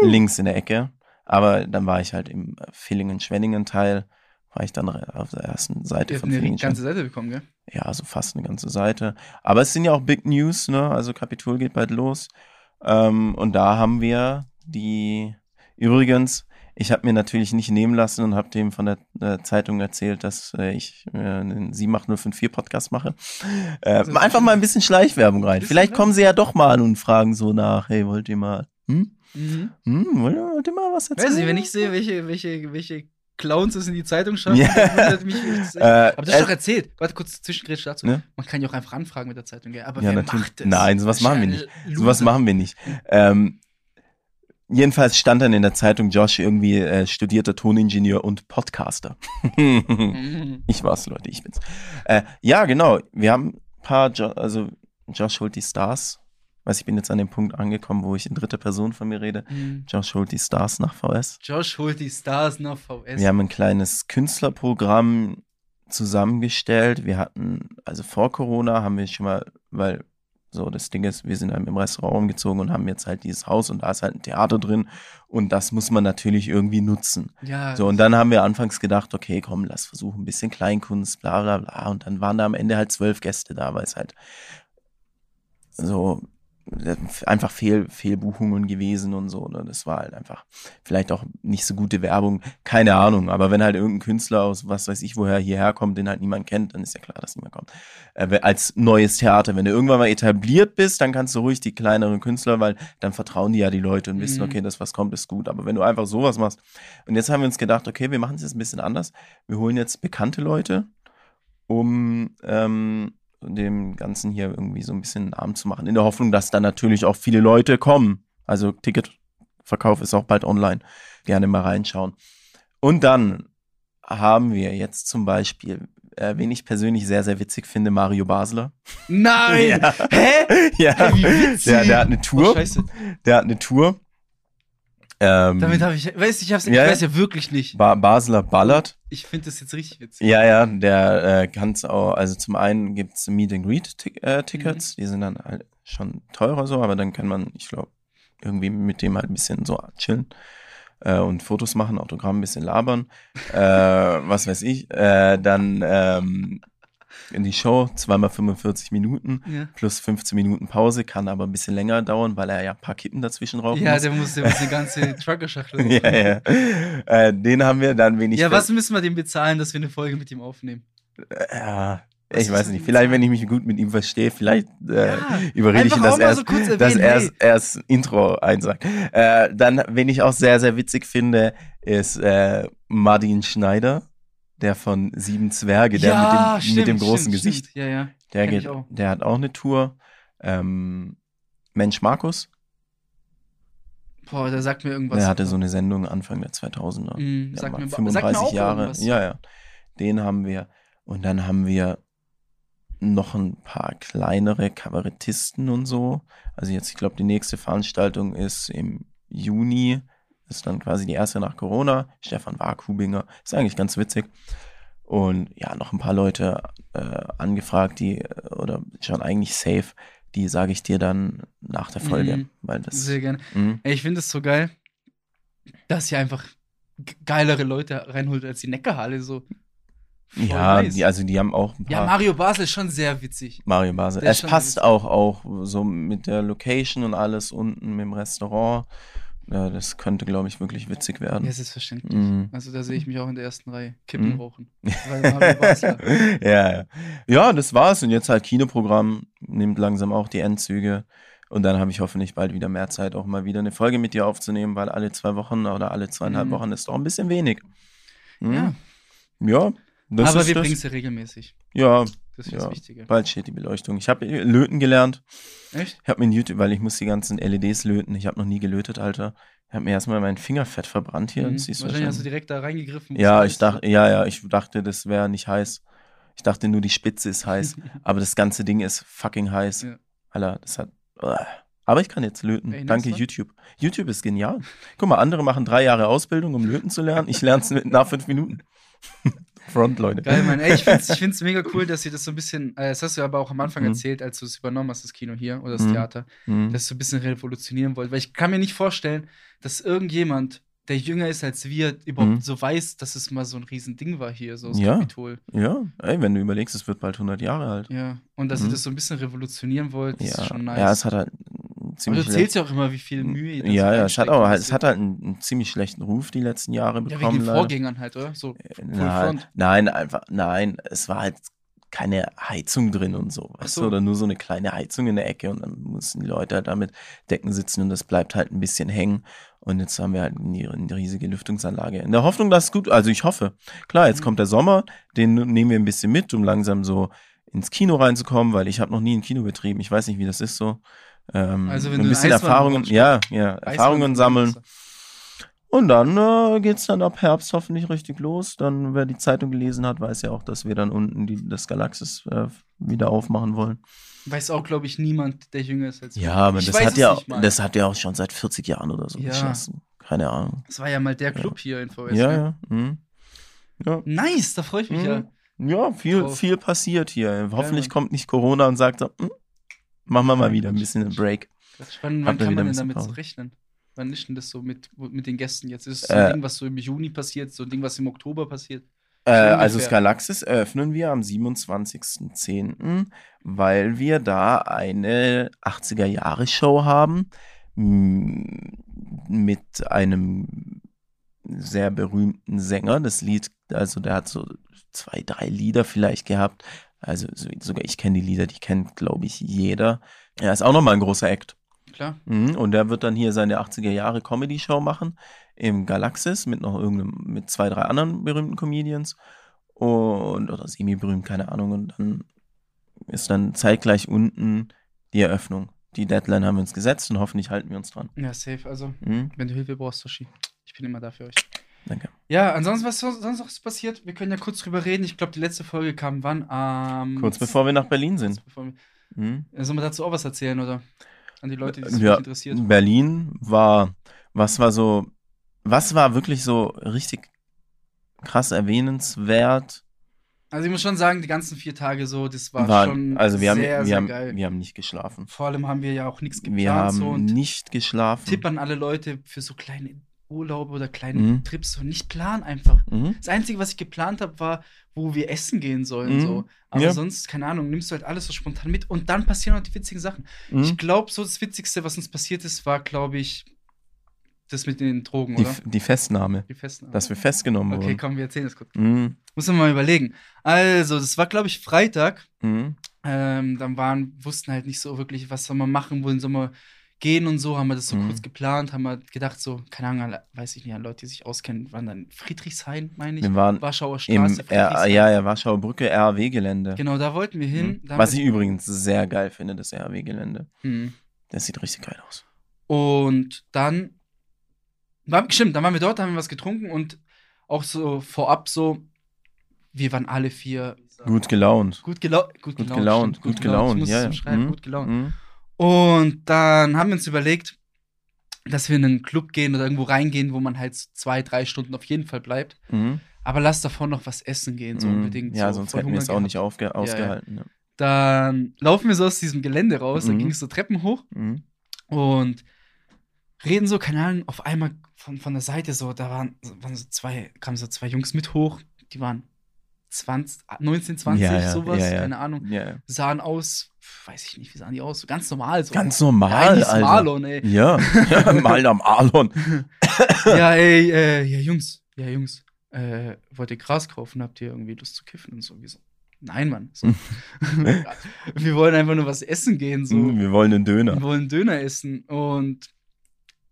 Links in der Ecke. Aber dann war ich halt im Villingen-Schwenningen-Teil, war ich dann auf der ersten Seite Wir von haben ja die Villingen. ganze Seite bekommen, gell? Ja, also fast eine ganze Seite. Aber es sind ja auch Big News, ne? Also Kapitol geht bald los. Ähm, und da haben wir die, übrigens, ich habe mir natürlich nicht nehmen lassen und habe dem von der äh, Zeitung erzählt, dass äh, ich äh, einen 78054 Podcast mache. Äh, Also, einfach mal ein bisschen Schleichwerbung rein. Vielleicht Werbung. kommen sie ja doch mal an und fragen so nach, hey, wollt ihr mal, hm? Mhm. Hm, wollt ihr, wollt ihr mal was erzählen? Weiß nicht, wenn ich sehe, welche, welche, welche Clowns es in die Zeitung schaffen, dann wundert mich. das echt- Äh, aber das ist äh, doch erzählt. Warte kurz, Zwischengrätsch dazu. Ne? Man kann ja auch einfach anfragen mit der Zeitung, gell? Aber Ja, wer natürlich. macht das? Nein, sowas Das machen wir nicht. ein Sowas machen wir nicht. Ähm, jedenfalls stand dann in der Zeitung Josh irgendwie äh, studierter Toningenieur und Podcaster. Mhm. ich war's, Leute, ich bin's. Äh, ja, genau. Wir haben ein paar, jo also Josh holt die Stars. Weiß ich bin jetzt an dem Punkt angekommen, wo ich in dritter Person von mir rede. Mhm. Josh holt die Stars nach VS. Josh holt die Stars nach VS. Wir haben ein kleines Künstlerprogramm zusammengestellt. Wir hatten, also vor Corona haben wir schon mal, weil so das Ding ist, wir sind im Restaurant umgezogen und haben jetzt halt dieses Haus und da ist halt ein Theater drin und das muss man natürlich irgendwie nutzen. ja, So, und dann haben wir anfangs gedacht, okay, komm, lass versuchen, ein bisschen Kleinkunst, bla bla bla. Und dann waren da am Ende halt zwölf Gäste da, weil es halt so einfach Fehl, Fehlbuchungen gewesen und so. Ne? Das war halt einfach vielleicht auch nicht so gute Werbung, keine Ahnung. Aber wenn halt irgendein Künstler aus was weiß ich woher hierher kommt, den halt niemand kennt, dann ist ja klar, dass niemand kommt. Äh, als neues Theater, wenn du irgendwann mal etabliert bist, dann kannst du ruhig die kleineren Künstler, weil dann vertrauen die ja die Leute und wissen, Mhm. okay, das was kommt, ist gut. Aber wenn du einfach sowas machst und jetzt haben wir uns gedacht, okay, wir machen es jetzt ein bisschen anders. Wir holen jetzt bekannte Leute, um ähm, dem Ganzen hier irgendwie so ein bisschen einen Namen zu machen. In der Hoffnung, dass dann natürlich auch viele Leute kommen. Also Ticketverkauf ist auch bald online. Gerne mal reinschauen. Und dann haben wir jetzt zum Beispiel, äh, wen ich persönlich sehr, sehr witzig finde, Mario Basler. Nein! Ja. Hä? ja, Hey, wie witzig! der, der hat eine Oh, Tour. scheiße. der hat eine Tour. Ähm, Damit habe ich, weiß ich, hab's, ich Ja, weiß ja wirklich nicht. ba Basler ballert. Ich finde das jetzt richtig witzig. Ja, ja, der äh, kann's auch, also zum einen gibt's Meet and Greet -Tick äh, Tickets, die sind dann halt schon teurer so, aber dann kann man, ich glaube, irgendwie mit dem halt ein bisschen so chillen äh, und Fotos machen, Autogramm ein bisschen labern, äh, was weiß ich, äh, dann ähm, in die Show, zweimal 45 Minuten Ja, plus 15 Minuten Pause, kann aber ein bisschen länger dauern, weil er ja ein paar Kippen dazwischen rauchen ja muss. der muss, der muss eine ganze Trucker-Schachtel ja, ja. Äh, den haben wir dann wenig Ja, was müssen wir dem bezahlen, dass wir eine Folge mit ihm aufnehmen? Ja, Was ich weiß nicht. Vielleicht, wenn ich mich gut mit ihm verstehe, vielleicht äh, Ja, überrede ich ihn, dass er so dass erst Intro einsagt. Äh, dann, wen ich auch sehr, sehr witzig finde, ist äh, Martin Schneider, der von Sieben Zwerge, der ja, mit, dem, stimmt, mit dem großen stimmt, Gesicht. Stimmt. Ja, ja. Der, geht, der hat auch eine Tour. Ähm, Mensch Markus, Boah, der sagt mir irgendwas. der hatte so eine Sendung Anfang der 2000er. Mm, Der mir, 35 sag mir auch Jahre. irgendwas. Ja, ja. Den haben wir. Und dann haben wir noch ein paar kleinere Kabarettisten und so. Also jetzt, ich glaube, die nächste Veranstaltung ist im Juni. Ist dann quasi die erste nach Corona. Stefan Warkubinger. Ist eigentlich ganz witzig. Und ja, noch ein paar Leute äh, angefragt, die, äh, oder schon eigentlich safe, die sage ich dir dann nach der Folge. Mhm. Weil das. Sehr gerne. Mhm. Ey, ich finde es so geil, dass ihr einfach geilere Leute reinholt als die Neckarhalle. So. Voll Ja, nice. die, also die haben auch ein paar. ja, Mario Basel ist schon sehr witzig. Mario Basel. Der Es passt witzig. auch, auch so mit der Location und alles unten mit dem Restaurant. Ja, das könnte, glaube ich, wirklich witzig werden. Ja, selbstverständlich. Mhm. Also da sehe ich mich auch in der ersten Reihe. Kippen Mhm. rauchen. Ja, ja. ja, das war's. Und jetzt halt Kinoprogramm, nimmt langsam auch die Endzüge. Und dann habe ich hoffentlich bald wieder mehr Zeit, auch mal wieder eine Folge mit dir aufzunehmen, weil alle zwei Wochen oder alle zweieinhalb Mhm. Wochen ist doch ein bisschen wenig. Mhm. Ja, Ja, das aber ist wir bringen es ja regelmäßig. Ja, Das ist Ja. das Wichtige. bald steht die Beleuchtung. Ich habe löten gelernt. Echt? Ich habe mir in YouTube, weil ich muss die ganzen LEDs löten. Ich habe noch nie gelötet, Alter. Ich habe mir erstmal mein Fingerfett verbrannt hier. Mhm. Du Wahrscheinlich hast du wahrscheinlich. direkt da reingegriffen. Ja, ich dachte, ja, ja, ich dachte, das wäre nicht heiß. Ich dachte nur, die Spitze ist heiß. aber das ganze Ding ist fucking heiß. Ja. Alter, das hat. Uah. Aber ich kann jetzt löten. Nice, Danke. YouTube. YouTube ist genial. Guck mal, andere machen drei Jahre Ausbildung, um löten zu lernen. Ich lerne es nach fünf Minuten. Front, Leute. Geil, Mann. Ey, ich find's, ich find's mega cool, dass ihr das so ein bisschen, äh, das hast du aber auch am Anfang Mhm. erzählt, als du es übernommen hast, das Kino hier oder das Mhm. Theater, Mhm. dass du so ein bisschen revolutionieren wollt. Weil ich kann mir nicht vorstellen, dass irgendjemand, der jünger ist als wir, überhaupt Mhm. so weiß, dass es mal so ein Riesending war hier, so das Ja. Kapitol. Ja, ey, wenn du überlegst, es wird bald 100 Jahre alt. Ja. Und dass ihr Mhm. das so ein bisschen revolutionieren wollt, Ja, ist schon nice. ja, es hat halt einen aber ziemlich du zählst ja auch immer, wie viel Mühe ihr da so Ja, ja, es hat und halt, das- es hat halt einen, einen ziemlich schlechten Ruf die letzten Jahre Ja, bekommen. wegen den. Vorgängern halt, oder? So, Full Nein, nein, einfach, nein, es war halt keine Heizung drin und so, weißt so. du, oder nur so eine kleine Heizung in der Ecke und dann mussten die Leute halt damit Decken sitzen und das bleibt halt ein bisschen hängen. Und jetzt haben wir halt eine, eine riesige Lüftungsanlage. In der Hoffnung, dass es gut, also ich hoffe. Klar, jetzt Mhm. kommt der Sommer, den nehmen wir ein bisschen mit, um langsam so ins Kino reinzukommen, weil ich habe noch nie ein Kino betrieben. Ich weiß nicht, wie das ist so. Ähm, Also wenn ein du bisschen Erfahrungen, ja, ja, Erfahrungen sammeln. Und dann äh, geht's dann ab Herbst hoffentlich richtig los. Dann, wer die Zeitung gelesen hat, weiß ja auch, dass wir dann unten die, das Galaxis äh, wieder aufmachen wollen. Weiß auch, glaube ich, niemand, der jünger ist als. Ja, aber das hat es ja, das hat ja auch schon seit 40 Jahren oder so Ja. geschlossen. Keine Ahnung. Das war ja mal der Club hier in VS. Ja, ja. Mhm. Ja. Nice, da freue ich mich Mhm. ja. Ja, viel, Drauf. viel passiert hier. Hoffentlich kommt nicht Corona und sagt so, hm, machen wir mal wieder ein bisschen einen. Break. Quatsch. Wann, kann man denn damit so rechnen? Wann ist denn das so mit, mit den Gästen jetzt? Ist es so Äh. ein Ding, was so im Juni passiert, so ein Ding, was im Oktober passiert? Äh, also. Skalaxis eröffnen wir am 27.10., weil wir da eine 80er-Jahre-Show haben m- mit einem sehr berühmten Sänger. Das Lied, also der hat so zwei, drei Lieder vielleicht gehabt. Also so- sogar ich kenne die Lieder, die kennt, glaube ich, jeder. Er ist auch nochmal ein großer Act. Klar. Mhm, und der wird dann hier seine 80er Jahre Comedy-Show machen im Galaxis mit noch irgendeinem, mit zwei, drei anderen berühmten Comedians und oder semi-berühmt, keine Ahnung. Und dann ist dann zeitgleich unten die Eröffnung. Die Deadline haben wir uns gesetzt und hoffentlich halten wir uns dran. Ja, safe. Also, Mhm, wenn du Hilfe brauchst, Toshi, ich bin immer da für euch. Danke. Ja, ansonsten, was so- sonst noch ist passiert? Wir können ja kurz drüber reden. Ich glaube, die letzte Folge kam wann? Am Kurz bevor wir nach Berlin sind. bevor wir, Mhm. Sollen wir dazu auch was erzählen, oder? An die Leute, die es Ja, interessiert. Berlin war, was war so, was war wirklich so richtig krass erwähnenswert? Also ich muss schon sagen, die ganzen vier Tage so, das war War- schon also wir haben, sehr, wir, sehr haben, geil. wir haben nicht geschlafen. Vor allem haben wir ja auch nichts geplant Wir haben so und nicht geschlafen. Tipp an alle Leute für so kleine Urlaube oder kleine Mhm. Trips so nicht planen einfach. Mhm. Das Einzige, was ich geplant habe, war, wo wir essen gehen sollen. Mhm. So. Aber Ja. sonst, keine Ahnung, nimmst du halt alles so spontan mit und dann passieren auch die witzigen Sachen. Mhm. Ich glaube, so das Witzigste, was uns passiert ist, war, glaube ich, das mit den Drogen, Die, oder? die Festnahme, Die Festnahme. dass wir festgenommen Okay, wurden. komm, wir erzählen das kurz. Mhm. Muss man mal überlegen. Also, das war, glaube ich, Freitag. Mhm. Ähm, dann waren, wussten halt nicht so wirklich, was soll man machen, wohin soll man gehen und so, haben wir das so Mhm. kurz geplant, haben wir gedacht, so, keine Ahnung, weiß ich nicht, an Leute, die sich auskennen, waren dann Friedrichshain, meine ich. Wir waren Warschauer im Straße, R Friedrichshain. ja, ja, Warschauer Brücke, RAW-Gelände. Genau, da wollten wir hin. Mhm. Was ich übrigens sehr geil finde, das RAW-Gelände. Mhm. Das sieht richtig geil aus. Und dann, war, stimmt, dann waren wir dort, haben wir was getrunken und auch so vorab so, wir waren alle vier Gut gelaunt. gut, gelau gut, Gut gelaunt. gut gelaunt, ich muss ja, es ja. schreiben, Mhm. gut gelaunt. Mhm. Und dann haben wir uns überlegt, dass wir in einen Club gehen oder irgendwo reingehen, wo man halt so zwei, drei Stunden auf jeden Fall bleibt. Mhm. Aber lass davon noch was essen gehen, so Mhm. unbedingt. Ja, so sonst hätten wir es auch nicht aufge ausgehalten. Ja. Dann laufen wir so aus diesem Gelände raus, dann Mhm. ging es so Treppen hoch Mhm. und reden so, keine Ahnung, auf einmal von, von der Seite so, da waren, waren so zwei, kamen so zwei Jungs mit hoch, die waren 20, 19, 20, Ja, ja, sowas, ja, ja. keine Ahnung. Ja. Sahen aus, weiß ich nicht, wie sahen die aus? So ganz normal. So. Ganz Ja, normal, eigentlich Alter. Marlon, ey. Ja, ja mal am Arlon. ja, ey, äh, ja, Jungs, ja, Jungs, äh, wollt ihr Gras kaufen? Habt ihr irgendwie Lust zu kiffen und so? Wie so? Nein, Mann. So. wir wollen einfach nur was essen gehen, so. Mhm, Wir wollen einen Döner. Wir wollen Döner essen und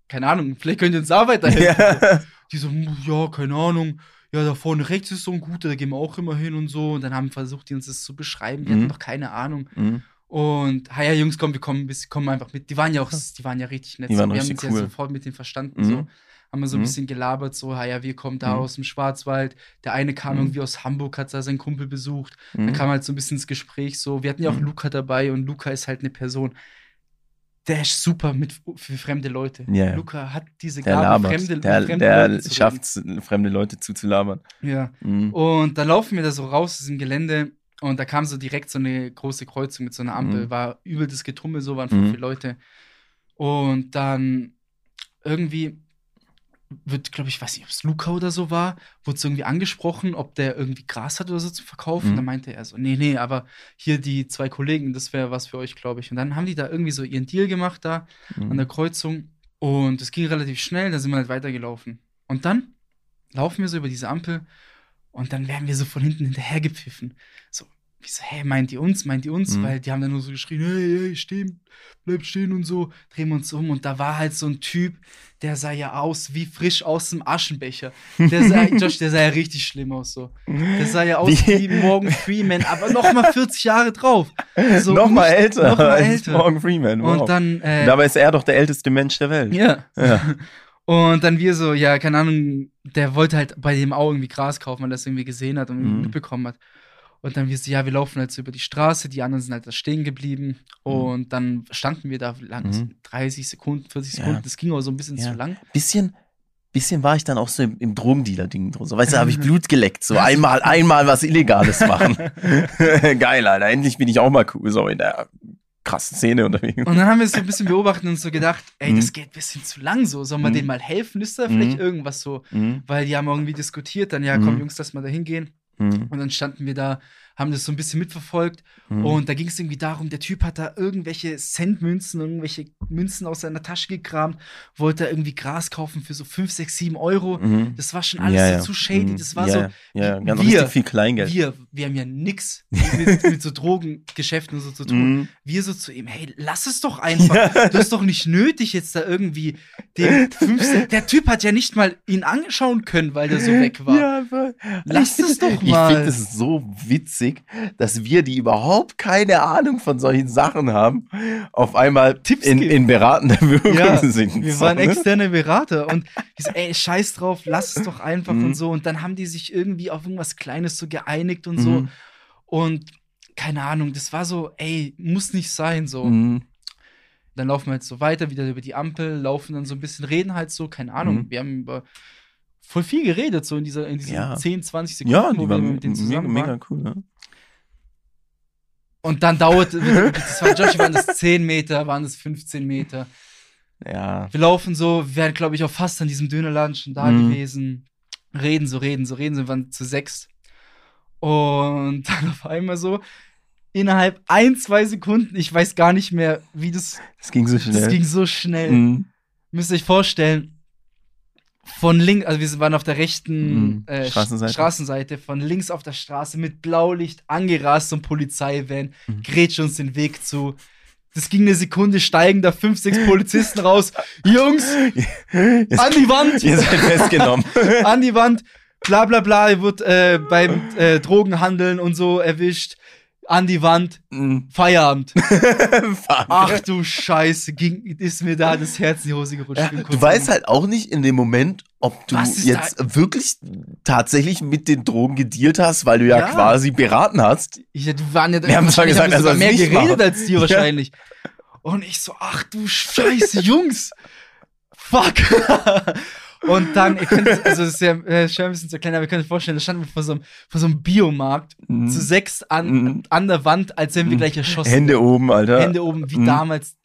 keine Ahnung, vielleicht könnt ihr uns da weiterhelfen. Ja. Die so, "Hm, ja, keine Ahnung. Ja, da vorne rechts ist so ein guter, da gehen wir auch immer hin und so. Und dann haben versucht, die uns das zu beschreiben. Die Mhm. hatten noch keine Ahnung. Mhm. Und, ha ja, Jungs, komm, wir kommen, kommen einfach mit. Die waren ja auch, die waren ja richtig nett. Die waren so. wir haben uns cool. ja sofort mit denen verstanden. Mhm. So. Haben wir so ein Mhm. bisschen gelabert, so, ha ja, wir kommen da Mhm. aus dem Schwarzwald. Der eine kam Mhm. irgendwie aus Hamburg, hat da seinen Kumpel besucht. Dann kam halt so ein bisschen ins Gespräch so. Wir hatten ja auch. Luca dabei und Luca ist halt eine Person, der ist super mit für fremde Leute. Ja. Luca hat diese Der Gabe, labert. fremde, der Leuten der zu schafft es, fremde Leute zuzulabern. Ja. Mhm. Und dann laufen wir da so raus aus diesem Gelände und da kam so direkt so eine große Kreuzung mit so einer Ampel. Mhm. War übel das Getrummel, so waren Mhm. viele Leute. Und dann irgendwie wird, glaube ich, weiß nicht, ob es Luca oder so war, wurde so irgendwie angesprochen, ob der irgendwie Gras hat oder so zu verkaufen. Mhm. Dann meinte er so, nee, nee, aber hier die zwei Kollegen, das wäre was für euch, glaube ich. Und dann haben die da irgendwie so ihren Deal gemacht da an der Mhm. Kreuzung und es ging relativ schnell, da sind wir halt weitergelaufen. Und dann laufen wir so über diese Ampel und dann werden wir so von hinten hinterhergepfiffen. So, wie so, hey, meint ihr uns, meint ihr uns? Mhm. Weil die haben dann nur so geschrien, hey, hey, stehen, bleib stehen und so, drehen wir uns um. Und da war halt so ein Typ, der sah ja aus wie frisch aus dem Aschenbecher. Der sah, Josh, der sah ja richtig schlimm aus so. Der sah ja aus wie, Wie? Morgan Freeman, aber noch mal 40 Jahre drauf. So noch mal nicht- älter noch mal älter. Morgan Freeman. Wow. Und dann, äh, Dabei ist er doch der älteste Mensch der Welt. ja. Ja. Und dann wir so, ja, keine Ahnung, der wollte halt bei dem auch irgendwie Gras kaufen, weil er das irgendwie gesehen hat und Mhm. mitbekommen hat. Und dann wir so, ja, wir laufen halt so über die Straße, die anderen sind halt da stehen geblieben. Und dann standen wir da lang, Mhm. so 30 Sekunden, 40 Ja. Sekunden. Das ging aber so ein bisschen Ja. zu lang. Bisschen, bisschen war ich dann auch so im, im Drogendealer-Ding drin. So, weißt du, habe ich Blut geleckt. So Ja, so- einmal, einmal was Illegales machen. Geil, Alter. Endlich bin ich auch mal cool, so in der krassen Szene unterwegs. Und dann haben wir es so ein bisschen beobachtet und so gedacht, ey, Mhm. das geht ein bisschen zu lang so. Sollen wir Mhm. denen mal helfen? Ist da vielleicht Mhm. irgendwas so? Mhm. Weil die haben irgendwie diskutiert, dann, ja, komm, Mhm. Jungs, lass mal da hingehen. Mhm. Und dann standen wir da, haben das so ein bisschen mitverfolgt. Mhm. Und da ging es irgendwie darum, der Typ hat da irgendwelche Centmünzen, irgendwelche Münzen aus seiner Tasche gekramt, wollte da irgendwie Gras kaufen für so 5, 6, 7 Euro. Mhm. Das war schon alles Ja, so ja. zu shady. Mhm. Das war ja, so, Ja, wir- ganz richtig viel Kleingeld. wir, wir haben ja nix mit, mit so Drogengeschäften und so zu tun. Mhm. Wir so zu ihm, hey, lass es doch einfach. Du hast doch nicht nötig, jetzt da irgendwie den 5, Der Typ hat ja nicht mal ihn anschauen können, weil der so weg war. Ja. Lass es doch mal. Ich finde es so witzig, dass wir, die überhaupt keine Ahnung von solchen Sachen haben, auf einmal Tipps in, in beratender Wirkung Ja, sind. Wir So, waren ne? externe Berater und ich so, ey, scheiß drauf, lass es doch einfach Mhm. und so. Und dann haben die sich irgendwie auf irgendwas Kleines so geeinigt und so. Mhm. Und keine Ahnung, das war so, ey, muss nicht sein so. Mhm. Dann laufen wir jetzt so weiter, wieder über die Ampel, laufen dann so ein bisschen, reden halt so, keine Ahnung. Mhm. Wir haben über voll viel geredet, so in, dieser, in diesen Ja. 10, 20 Sekunden, Ja, wo wir mit denen mega, zusammen waren. mega cool. Ne? Und dann dauerte, das war Joshi, waren das 10 Meter, waren das 15 Meter. Ja. Wir laufen so, wir wären, glaube ich, auch fast an diesem Dönerladen schon da Mhm. gewesen. Reden so, reden so, reden so, wir waren zu sechs. Und dann auf einmal so, innerhalb ein, zwei Sekunden, ich weiß gar nicht mehr, wie das, Das ging so schnell. das ging so schnell. Mhm. Müsst ihr euch vorstellen, von links, also wir waren auf der rechten Mhm. äh, Straßenseite. Straßenseite, von links auf der Straße mit Blaulicht angerast und Polizeivan, Mhm. grätscht uns den Weg zu. Das ging eine Sekunde, steigen da fünf, sechs Polizisten raus. Jungs, an die Wand! Ihr seid festgenommen. an die Wand, bla bla bla, ihr wird äh, beim äh, Drogenhandeln und so erwischt. An die Wand, Mhm. Feierabend. Ach du Scheiße, ging, ist mir da das Herz in die Hose gerutscht. Ja, du weißt halt auch nicht in dem Moment, ob du jetzt wirklich tatsächlich mit den Drogen gedealt hast, weil du ja, Ja. quasi beraten hast. Ich, die waren ja, Wir haben zwar gesagt, er sogar soll's mehr geredet machen. als die Ja. wahrscheinlich. Und ich so, ach du Scheiße, Jungs. Fuck. Und dann, ihr könnt, also das ist ja äh, schon ein bisschen zu klein, aber ihr könnt euch vorstellen, da standen wir vor so einem, vor so einem Biomarkt Mhm. zu sechs an, Mhm. an der Wand, als wenn wir Mhm. gleich erschossen Hände oben, Alter. Hände oben, wie Mhm. damals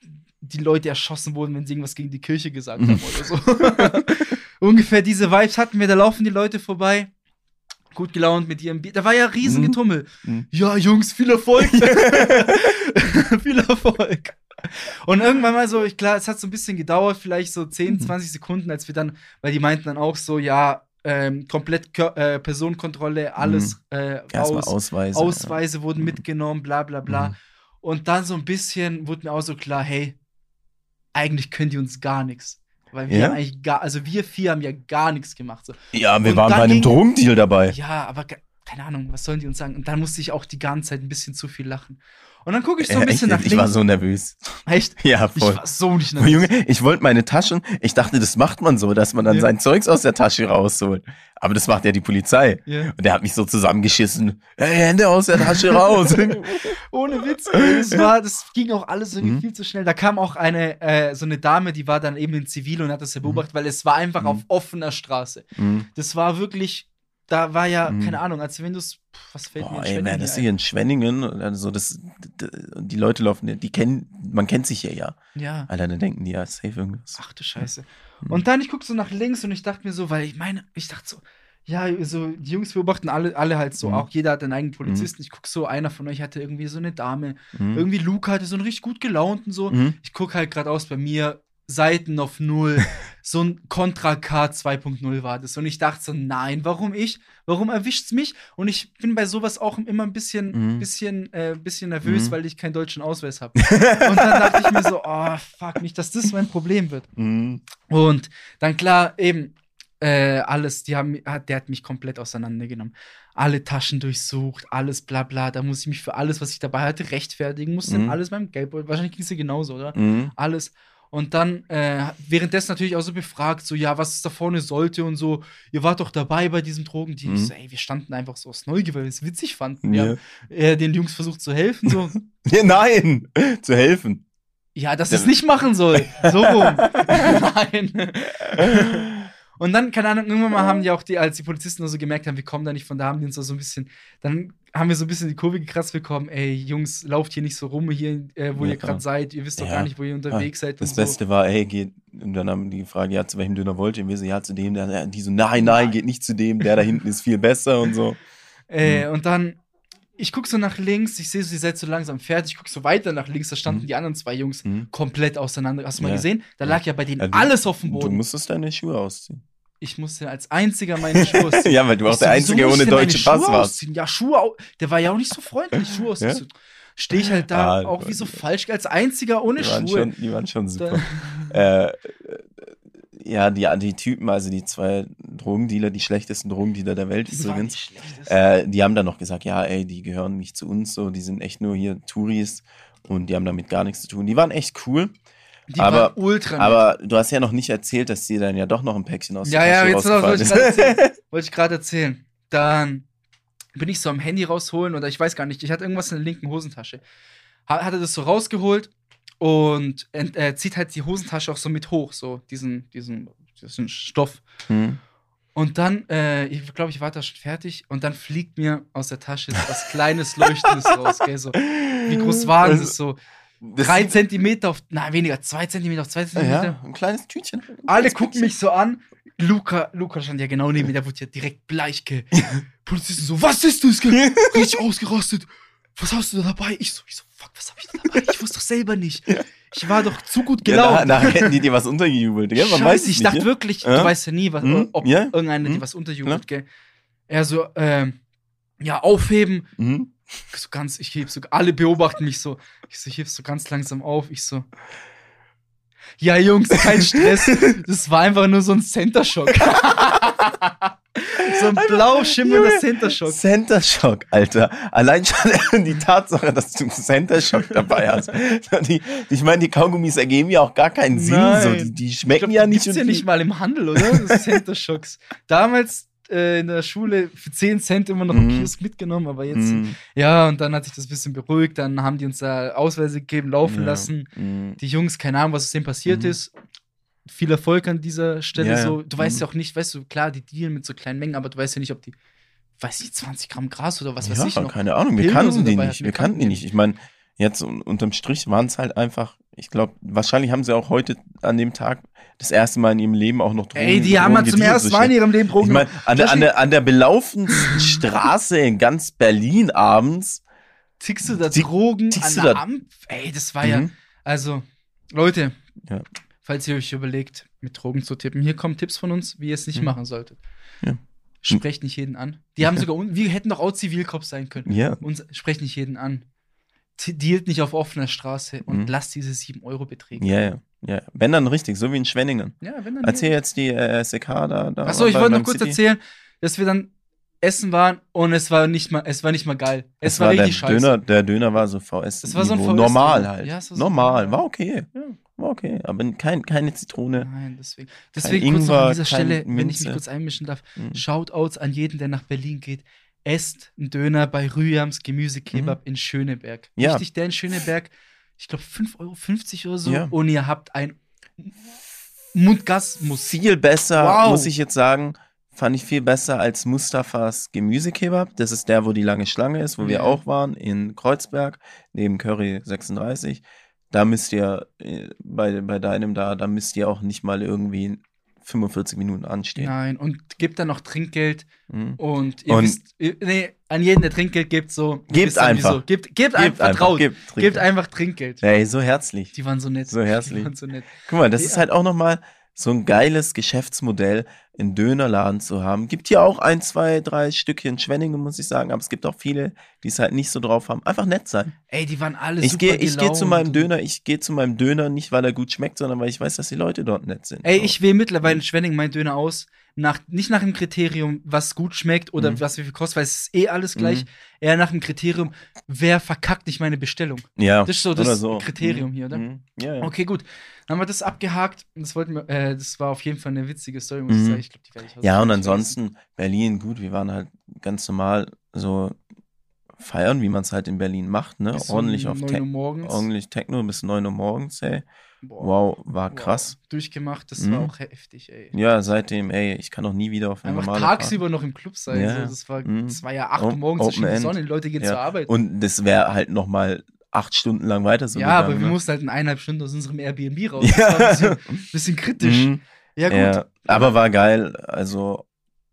die Leute erschossen wurden, wenn sie irgendwas gegen die Kirche gesagt Mhm. haben oder so. Ungefähr diese Vibes hatten wir, da laufen die Leute vorbei. Gut gelaunt mit ihrem Bier. Da war ja riesen Mhm. Mhm. Ja, Jungs, viel Erfolg. viel Erfolg. Und irgendwann mal so, ich klar, es hat so ein bisschen gedauert, vielleicht so 10, Mhm. 20 Sekunden, als wir dann, weil die meinten dann auch so, ja, ähm, komplett Kör äh, Personenkontrolle, alles äh, Erstmal aus, Ausweise. Ausweise wurden Mhm. mitgenommen, bla bla bla. Mhm. Und dann so ein bisschen wurde mir auch so klar, hey, eigentlich können die uns gar nichts. Weil wir Ja? eigentlich gar, also wir vier haben ja gar nichts gemacht. So. Ja, wir Und waren bei einem Drogendeal dabei. Ja, aber keine Ahnung, was sollen die uns sagen? Und dann musste ich auch die ganze Zeit ein bisschen zu viel lachen. Und dann gucke ich so ein bisschen echt, nach ich links. war so nervös. Echt? Ja, Ich voll. war so nicht Oh, nervös. Junge, ich wollte meine Taschen, ich dachte, das macht man so, dass man dann Ja. sein Zeugs aus der Tasche rausholt. Aber das macht ja die Polizei. Ja. Und der hat mich so zusammengeschissen. Hey, Hände aus der Tasche raus. Ohne Witz, das war, das ging auch alles irgendwie Mhm. viel zu schnell. Da kam auch eine, äh, so eine Dame, die war dann eben in Zivil und hat das ja beobachtet, weil es war einfach Mhm. auf offener Straße. Mhm. Das war wirklich, da war ja, Mhm. keine Ahnung, als wenn du es, was fällt mir Boah, in ey, Schwenningen wäre das hier hier in Schwenningen, also das, die Leute laufen, die kennen, man kennt sich hier ja. Ja. Alter, dann denken die ja safe irgendwas. Ach du Scheiße. Mhm. Und dann, ich guck so nach links und ich dachte mir so, weil ich meine, ich dachte so, ja, so, die Jungs beobachten alle, alle halt so, Mhm. auch jeder hat einen eigenen Polizisten. Ich guck so, einer von euch hatte irgendwie so eine Dame. Mhm. Irgendwie Luke hatte so einen richtig gut gelaunten so. Mhm. Ich guck halt gerade aus bei mir, Seiten auf Null. so ein Contra K 2.0 war das. Und ich dachte so, nein, warum ich? Warum erwischt's mich? Und ich bin bei sowas auch immer ein bisschen, Mhm. bisschen, äh, bisschen nervös, Mhm. weil ich keinen deutschen Ausweis habe. Und dann dachte ich mir so, oh, fuck, nicht, dass das mein Problem wird. Mhm. Und dann klar, eben, äh, alles, die haben, der hat mich komplett auseinandergenommen. Alle Taschen durchsucht, alles bla bla. Da muss ich mich für alles, was ich dabei hatte, rechtfertigen. Musste Mhm. alles beim Geldbeutel. Wahrscheinlich ging es dir genauso, oder? Mhm. Alles. Und dann äh, währenddessen natürlich auch so befragt, so, ja, was es da vorne sollte und so. Ihr wart doch dabei bei diesem Drogendeal. Mhm. Ich so, ey, wir standen einfach so aus Neugier, weil wir es witzig fanden. Wir Ja. haben äh, den Jungs versucht zu helfen, so. Ja, nein, zu helfen. Ja, dass Ja. es nicht machen soll. So rum. Nein. Und dann, keine Ahnung, irgendwann mal haben die auch die, als die Polizisten so gemerkt haben, wir kommen da nicht von da, haben die uns so ein bisschen, dann haben wir so ein bisschen die Kurve gekratzt bekommen, ey, Jungs, lauft hier nicht so rum, hier, äh, wo Ja. ihr gerade seid, ihr wisst doch Ja. gar nicht, wo ihr unterwegs seid Das so. Beste war, ey, geht, und dann haben die gefragt, ja, zu welchem Döner wollt ihr? Und wir so, ja, zu dem, der, die so, nein, nein, geht nicht zu dem, der da hinten ist viel besser und so. Äh, Mhm. Und dann, ich guck so nach links, ich sehe, sie seid so langsam fertig, ich guck so weiter nach links, da standen Mhm. die anderen zwei Jungs Mhm. komplett auseinander. Hast du mal Ja. gesehen? Da lag ja bei denen Ja, du- alles auf dem Du Boden. musstest deine Schuhe ausziehen. Ich musste als einziger meine Schuhe ausziehen. ja, weil du auch Ich so, der wieso Einzige ohne deutschen Pass Schuhe warst. ausziehen? Ja, Schuhe, au- der war ja auch nicht so freundlich, Schuhe ausziehen. Stehe ich halt da Ah, auch wie so Leute. falsch, als einziger ohne Die Schuhe. schon, die waren schon super. äh, äh, ja, die, die Typen, also die zwei Drogendealer, die schlechtesten Drogendealer der Welt war übrigens, schlecht. äh, die haben dann noch gesagt, ja, ey, die gehören nicht zu uns, so, die sind echt nur hier Touris und die haben damit gar nichts zu tun. Die waren echt cool, Die aber- ultra nett. aber du hast ja noch nicht erzählt, dass dir dann ja doch noch ein Päckchen aus Ja, der ja, Tasche jetzt wollte ich gerade erzählen. wollte ich gerade erzählen. Dann bin ich so am Handy rausholen oder ich weiß gar nicht, ich hatte irgendwas in der linken Hosentasche. Ha- Hatte das so rausgeholt und äh, zieht halt die Hosentasche auch so mit hoch, so diesen, diesen, diesen Stoff. Hm. Und dann, äh, ich glaube, ich war da schon fertig und dann fliegt mir aus der Tasche so was kleines Leuchtendes raus, gell, so. Wie groß war denn das so? Das Drei Zentimeter auf, na weniger, zwei Zentimeter auf zwei Zentimeter. Ja, ein kleines Tütchen. Ein Alle gucken Päckchen. mich so an. Luca, Luca stand ja genau neben mir, der wurde ja direkt bleich, gell. Polizisten so, was ist das, gell? Richtig ausgerastet. Was hast du da dabei? Ich so, ich so, fuck, was hab ich da dabei? Ich wusste doch selber nicht. Ich war doch zu gut Ja, da, gelaunt. nachher hätten die dir was untergejubelt. Ja, man Scheiße, weiß ich nicht, dachte ja? wirklich, Ja? du weißt ja nie, was, Mhm, ob ja. irgendeiner dir Mhm, was unterjubelt, gell. Er so, ähm, ja, aufheben. Mhm. So ganz, ich heb so, alle beobachten mich so. Ich so, ich heb so ganz langsam auf. Ich so, ja, Jungs, kein Stress. Das war einfach nur so ein Center Shock. so ein blau schimmernder Junge. Center Shock. Center Shock, Alter. Allein schon die Tatsache, dass du einen Center Shock dabei hast. Die, ich meine, die Kaugummis ergeben ja auch gar keinen Sinn. So. Die, die schmecken glaub, ja die nicht. gibt's ja die- nicht mal im Handel, oder? Das Center Shocks. Damals äh, in der Schule für 10 Cent immer noch Mhm. Kiosk mitgenommen, aber jetzt, Mm, ja, und dann hat sich das ein bisschen beruhigt. Dann haben die uns da Ausweise gegeben, laufen ja, lassen. mm. die Jungs, keine Ahnung, was aus denen passiert Mhm. ist. Viel Erfolg an dieser Stelle. Ja, so. Du weißt Mhm. ja auch nicht, weißt du, klar, die dealen mit so kleinen Mengen, aber du weißt ja nicht, ob die, weiß nicht, 20 Gramm Gras oder was weiß ja, ich noch. keine Ahnung. Wir Pillen kannten die nicht. Wir kannten die nicht. Ich meine, jetzt un- unterm Strich waren es halt einfach, ich glaube, wahrscheinlich haben sie auch heute an dem Tag das erste Mal in ihrem Leben auch noch Drogen Ey, die haben mal Drogen zum ersten Mal in ihrem Leben Drogen Ich meine, an der, an, der, an der belaufensten Straße in ganz Berlin abends. tickst du da Drogen tickst an du der da- Ampf? Ey, das war ja, Mhm. also, Leute, Ja. falls ihr euch überlegt, mit Drogen zu tippen, hier kommen Tipps von uns, wie ihr es nicht Mhm. machen solltet. Ja. Sprecht nicht jeden an. Die haben sogar, wir hätten doch auch Zivilcops sein können. Ja, Und sprecht nicht jeden an. Dealt nicht auf offener Straße und Mhm. lasst diese 7-Euro-Beträge. ja, ja, ja. Wenn dann richtig, so wie in Schwenningen. Ja, wenn dann. Erzähl jetzt die äh, SEK da. da Achso, ich wollte noch kurz City. erzählen, dass wir dann essen waren und es war nicht mal, es war nicht mal geil. Es, Es war, war der richtig scheiße. Döner, der Döner war so VS. Das war so ein. VS Normal halt. Ja, es war normal, war okay. Ja. War okay, aber kein, keine Zitrone. Nein, deswegen. Deswegen kurz noch Ingwer, an dieser Stelle, wenn ich Minze. mich kurz einmischen darf, Mhm. Shoutouts an jeden, der nach Berlin geht. Esst einen Döner bei Rüyams Gemüsekebab in Schöneberg. Mhm. Ja. Richtig, der in Schöneberg, ich glaube 5,50 Euro oder so. Ja. Und ihr habt ein Mundgasmus. Viel besser, Wow. muss ich jetzt sagen, fand ich viel besser als Mustafas Gemüsekebab. Das ist der, wo die lange Schlange ist, wo wir Ja. auch waren, in Kreuzberg, neben Curry 36. Da müsst ihr, äh, bei, bei deinem da, da müsst ihr auch nicht mal irgendwie 45 Minuten anstehen. Nein, und gebt dann noch Trinkgeld. Mhm. Und ihr Und- wisst, ihr, nee, an jeden, der Trinkgeld gibt, so. Gebt einfach. wieso. Gebt, gebt, einfach, vertraut. gebt, Gebt, Trinkgeld. einfach Trinkgeld. Ey, so herzlich. Die waren so nett. So herzlich. Die waren so nett. Guck mal, das Ja. ist halt auch nochmal so ein geiles Geschäftsmodell, einen Dönerladen zu haben. Gibt hier auch ein, zwei, drei Stückchen Schwenningen, muss ich sagen, aber es gibt auch viele, die es halt nicht so drauf haben. Einfach nett sein. Ey, die waren alle Ich super gehe ich geh zu meinem Döner, ich gehe zu meinem Döner nicht, weil er gut schmeckt, sondern weil ich weiß, dass die Leute dort nett sind. Ey, So. ich wähle mittlerweile in Schwenning meinen Döner aus. Nach, nicht nach dem Kriterium, was gut schmeckt oder Mhm. was wie viel kostet, weil es ist eh alles gleich. Mhm. Eher nach dem Kriterium, wer verkackt nicht meine Bestellung. ja, das ist so das so. Kriterium Mhm. hier, oder? Mhm. Ja, ja. Okay, gut. Dann haben wir das abgehakt. Das wollten wir, äh, das war auf jeden Fall eine witzige Story, muss ich Mhm. sagen. Ich glaube, die werde ich Ja, und ansonsten Berlin, gut, wir waren halt ganz normal so feiern, wie man es halt in Berlin macht, ne? Bis um Ordentlich auf 9 Te ordentlich Techno bis 9 Uhr morgens, ey. Boah. Wow, war krass. Wow. Durchgemacht, das Mhm. war auch heftig, ey. Ja, seitdem, ey, ich kann auch nie wieder auf eine Einfach normale tagsüber noch im Club sein. Ja. So. Das, war, Mhm. das war ja 8 O- Uhr morgens, da schien die. Sonne, die Leute gehen Ja. zur Arbeit. Und das wäre halt noch mal acht Stunden lang weiter so ja, aber gegangen, wir ne? mussten halt in eineinhalb Stunden aus unserem Airbnb raus. Das Ja. war ein bisschen, bisschen kritisch. Mhm. Ja, gut. Ja, aber war geil. Also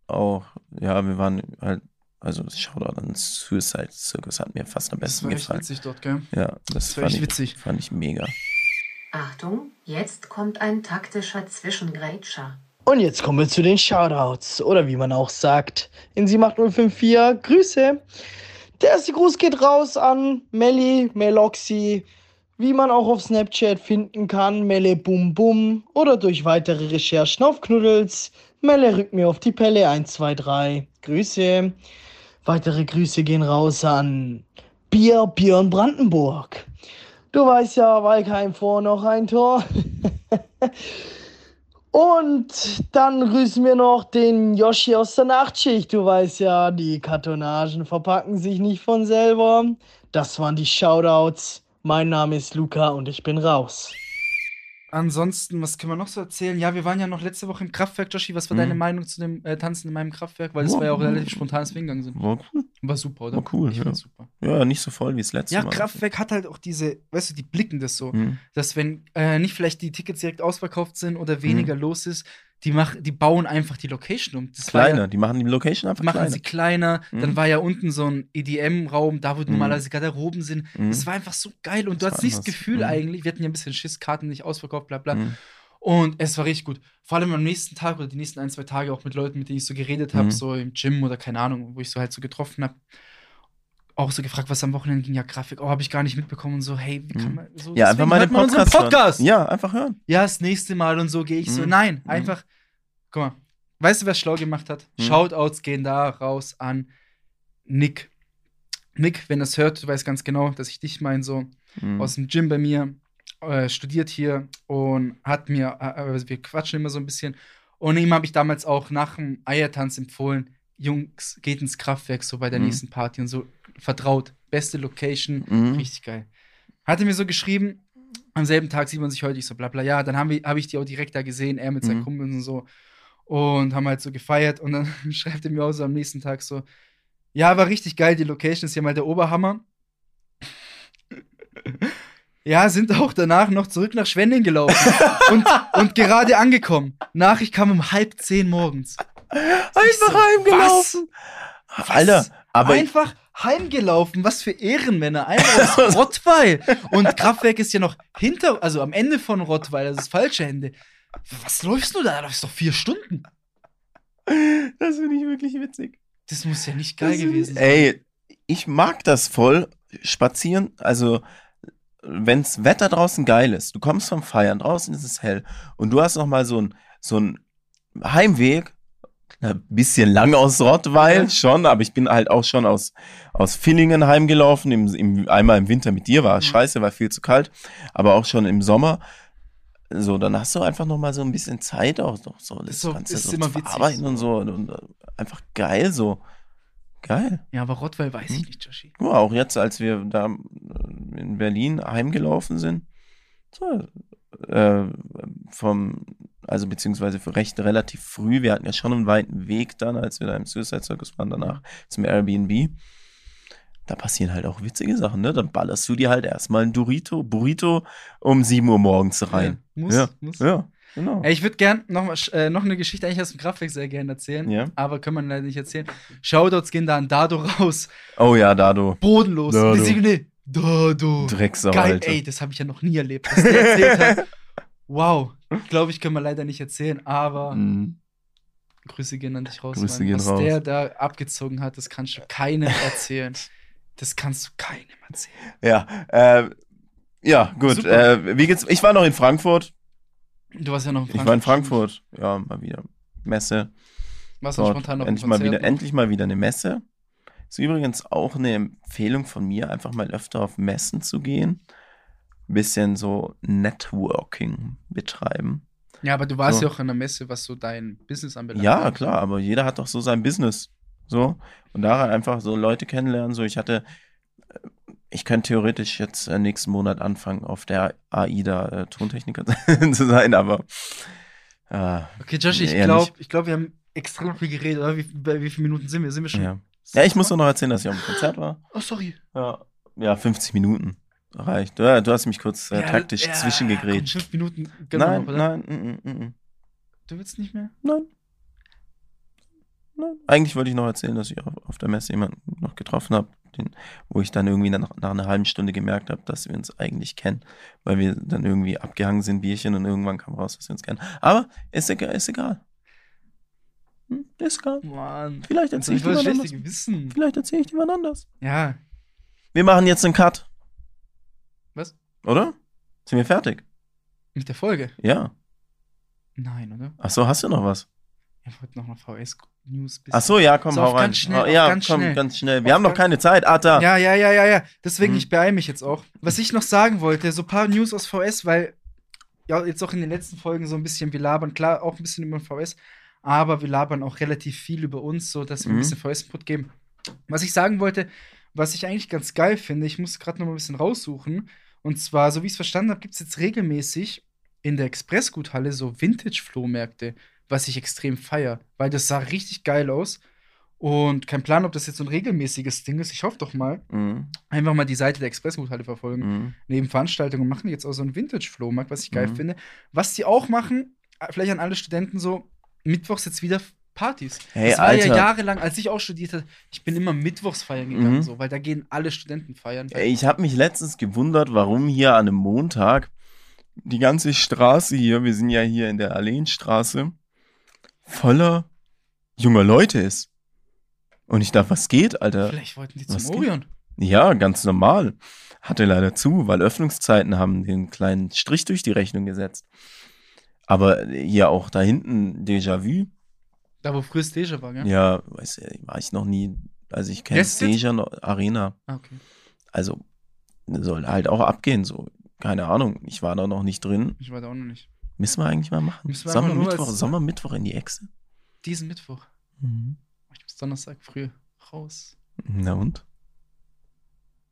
auch, ja, wir waren halt Also das Shoutout an Suicide Circus hat mir fast am Das besten war echt gefallen. witzig dort, gell? Ja, das, Das war fand, echt ich, witzig. fand ich mega. Achtung, jetzt kommt ein taktischer Zwischengrätscher. Und jetzt kommen wir zu den Shoutouts. Oder wie man auch sagt, in 78054 Grüße. Der erste Gruß geht raus an Melli, Meloxy, wie man auch auf Snapchat finden kann, Melle Bum Bum oder durch weitere Recherchen auf Knuddels. Melle rückt mir auf die Pelle 123. Grüße. Weitere Grüße gehen raus an Bier Björn Brandenburg. Du weißt ja, Walkheim vor noch ein Tor. Und dann grüßen wir noch den Yoshi aus der Nachtschicht. Du weißt ja, die Kartonagen verpacken sich nicht von selber. Das waren die Shoutouts. Mein Name ist Luca und ich bin raus. Ansonsten, was können wir noch so erzählen? Ja, wir waren ja noch letzte Woche im Kraftwerk, Joshi. Was war Mhm. deine Meinung zu dem äh, Tanzen in meinem Kraftwerk? Weil das Ja, war ja auch mhm. relativ spontan, dass wir hingegangen sind. War cool. War super, oder? War cool, Ich ja. super. Ja, nicht so voll wie das letzte Ja, Mal. Kraftwerk hat halt auch diese, weißt du, die blicken das so, Hm. dass wenn äh, nicht vielleicht die Tickets direkt ausverkauft sind oder Mhm. weniger los ist, die, mach, die bauen einfach die Location um. Das Kleiner, Ja, die machen die Location einfach machen kleiner. sie kleiner. Dann Mhm. war ja unten so ein EDM-Raum, da wo Mhm. normalerweise Garderoben sind. Mhm. Das war einfach so geil und du Das hattest war nicht das. Gefühl Mhm. eigentlich, wir hatten ja ein bisschen Schiss, Karten nicht ausverkauft, bla bla. Hm. Und es war richtig gut. Vor allem am nächsten Tag oder die nächsten ein, zwei Tage auch mit Leuten, mit denen ich so geredet habe, Mhm. so im Gym oder keine Ahnung, wo ich so halt so getroffen habe. Auch so gefragt, was am Wochenende ging. Ja, Grafik, oh, habe ich gar nicht mitbekommen. Und so, hey, wie kann Mhm. man so. Ja, einfach mal den Podcast, Podcast. hören. Ja, einfach hören. Ja, das nächste Mal und so gehe ich so. Mhm. Nein, Mhm. einfach. Guck mal, weißt du, wer schlau gemacht hat? Mhm. Shoutouts gehen da raus an Nick. Nick, wenn das hört, du weißt ganz genau, dass ich dich meine, so Hm. aus dem Gym bei mir, äh, studiert hier und hat mir, äh, also wir quatschen immer so ein bisschen. Und ihm habe ich damals auch nach dem Eiertanz empfohlen, Jungs, geht ins Kraftwerk so bei der Mhm. nächsten Party und so. Vertraut, beste Location, Mhm. richtig geil. Hat er mir so geschrieben, am selben Tag sieht man sich heute, ich so bla bla, ja, dann habe hab ich die auch direkt da gesehen, er mit seinen Mhm. Kumpels und so. Und haben halt so gefeiert und dann schreibt er mir auch so am nächsten Tag so, ja, war richtig geil, die Location ist ja mal der Oberhammer. Ja, sind auch danach noch zurück nach Schwenning gelaufen und, und gerade angekommen. Nachricht kam um halb zehn morgens. Einfach so, heimgelaufen. Alter, aber einfach heimgelaufen. Was für Ehrenmänner. Einfach aus Rottweil. Und Kraftwerk ist ja noch hinter, also am Ende von Rottweil, das ist das falsche Ende. Was läufst du da? Da läufst doch vier Stunden. das finde ich wirklich witzig. Das muss ja nicht geil Das gewesen sein. Ey, ich mag das voll. Spazieren, also wenns Wetter draußen geil ist, du kommst vom Feiern, draußen ist es hell und du hast noch mal so ein so ein Heimweg, ein bisschen lang aus Rottweil schon, aber ich bin halt auch schon aus aus Villingen heimgelaufen, im, im, einmal im Winter mit dir war Mhm. scheiße, war viel zu kalt, aber auch schon im Sommer. So, dann hast du einfach noch mal so ein bisschen Zeit auch noch so das Ist so- Ganze ist so immer zu witzig verarbeiten so. und so und, und einfach geil so. Geil. Ja, aber Rottweil weiß ich Hm? nicht, Joshi. Ja, auch jetzt, als wir da äh, in Berlin heimgelaufen sind, so, äh, vom, also beziehungsweise für recht relativ früh, wir hatten ja schon einen weiten Weg dann, als wir da im Suicide Circus waren, danach zum Airbnb. Da passieren halt auch witzige Sachen, ne? Dann ballerst du dir halt erstmal ein Dorito, Burrito um 7 Uhr morgens rein. Ja, muss, ja, muss. ja, genau. Ey, ich würde gern noch, mal, äh, noch eine Geschichte eigentlich aus dem Kraftwerk sehr gerne erzählen. Ja. Aber können wir leider nicht erzählen. Shoutouts gehen da an Dado raus. Oh ja, Dado. Bodenlos. Dado. Die Signe. Dado. Drecksau, Geil, Alter. ey, das habe ich ja noch nie erlebt, was der erzählt hat. Wow. Glaube ich, können wir leider nicht erzählen, aber Mhm. Grüße gehen an dich raus. Grüße Mann. gehen was raus. der da abgezogen hat, das kannst du keinem erzählen. Das kannst du keinem erzählen. Ja, äh, ja, gut. Äh, wie geht's? Ich war noch in Frankfurt. Du warst ja noch in Frankfurt. Ich war in Frankfurt. Ja, mal wieder Messe. Du Dort spontan noch endlich mal wieder, noch? endlich mal wieder eine Messe. Ist übrigens auch eine Empfehlung von mir, einfach mal öfter auf Messen zu gehen. Bisschen so Networking betreiben. Ja, aber du warst So. ja auch an der Messe, was so dein Business anbelangt. Ja, klar, aber jeder hat doch so sein Business. So. Und daran einfach so Leute kennenlernen. So, ich hatte, äh, ich könnte theoretisch jetzt äh, nächsten Monat anfangen, auf der AIDA äh, Tontechniker zu sein, aber äh, Okay, Josh, ich glaube, ich glaub, wir haben extrem viel geredet, oder? Wie, bei wie vielen Minuten sind wir? Sind wir schon? ja. Ja, ich muss doch noch erzählen, dass ich auf dem Konzert war. Oh, sorry. Ja, ja 50 Minuten reicht. Ja, du hast mich kurz äh, taktisch ja, zwischengegrätscht. Fünf Minuten wir Nein, noch, nein, mm, mm, mm, Du willst nicht mehr? nein. Ne? Eigentlich wollte ich noch erzählen, dass ich auf, der Messe jemanden noch getroffen habe, wo ich dann irgendwie nach, nach einer halben Stunde gemerkt habe, dass wir uns eigentlich kennen, weil wir dann irgendwie abgehangen sind, Bierchen und irgendwann kam raus, dass wir uns kennen. Aber ist egal, ist egal. Hm, ist egal. Mann. Vielleicht erzähle ich Ich dir anders. Gewissen. Vielleicht erzähle ich dir wann anders. Ja. Wir machen jetzt einen Cut. Oder? Sind wir fertig? Mit der Folge? Ja. Nein, oder? Ach so, hast du noch was? Ich wollte noch mal VS-News Ach so, ja, komm, So, hau rein. ganz schnell, auf ja, ganz komm, schnell. ganz schnell. Wir Auf haben noch keine Zeit, Arta. Ja, ja, ja, ja, ja. Deswegen, Mhm. ich beeile mich jetzt auch. Was ich noch sagen wollte, so ein paar News aus VS, weil ja, jetzt auch in den letzten Folgen so ein bisschen, wir labern, klar, auch ein bisschen über VS, aber wir labern auch relativ viel über uns, so dass wir ein Mhm. bisschen VS-Input geben. Was ich sagen wollte, was ich eigentlich ganz geil finde, ich muss gerade noch mal ein bisschen raussuchen. Und zwar, so wie ich es verstanden habe, gibt es jetzt regelmäßig in der Expressguthalle so Vintage-Flohmärkte, was ich extrem feier, weil das sah richtig geil aus. Und kein Plan, ob das jetzt so ein regelmäßiges Ding ist. Ich hoffe doch mal. Mhm. Einfach mal die Seite der Expressguthalle verfolgen. Mhm. Neben Veranstaltungen machen die jetzt auch so einen Vintage-Flohmarkt, was ich geil Mhm. finde. Was die auch machen, äh, vielleicht an alle Studenten so, mittwochs jetzt wieder Partys. Hey, das war Alter. ja jahrelang, als ich auch studiert habe, ich bin immer mittwochs feiern gegangen, Mhm. so, weil da gehen alle Studenten feiern. Ey, Ich habe mich letztens gewundert, warum hier an einem Montag die ganze Straße hier, wir sind ja hier in der Alleenstraße, voller junger Leute ist. Und ich dachte, was geht, Alter? Vielleicht wollten die was zum geht? Orion. Ja, ganz normal. Hatte leider zu, weil Öffnungszeiten haben den kleinen Strich durch die Rechnung gesetzt. Aber hier auch da hinten Déjà-vu. Da, wo früher Deja war, gell? Ja, weiß ja, war ich noch nie. Also ich kenne noch- Arena. Ah, okay. Also soll halt auch abgehen, so. Keine Ahnung. Ich war da noch nicht drin. Ich war da auch noch nicht. Müssen wir eigentlich mal machen. Müssen wir Sollen wir einfach nur Mittwoch, als- sollen wir Mittwoch in die Echse? Diesen Mittwoch. Mhm. Ich muss Donnerstag früh raus. Na und?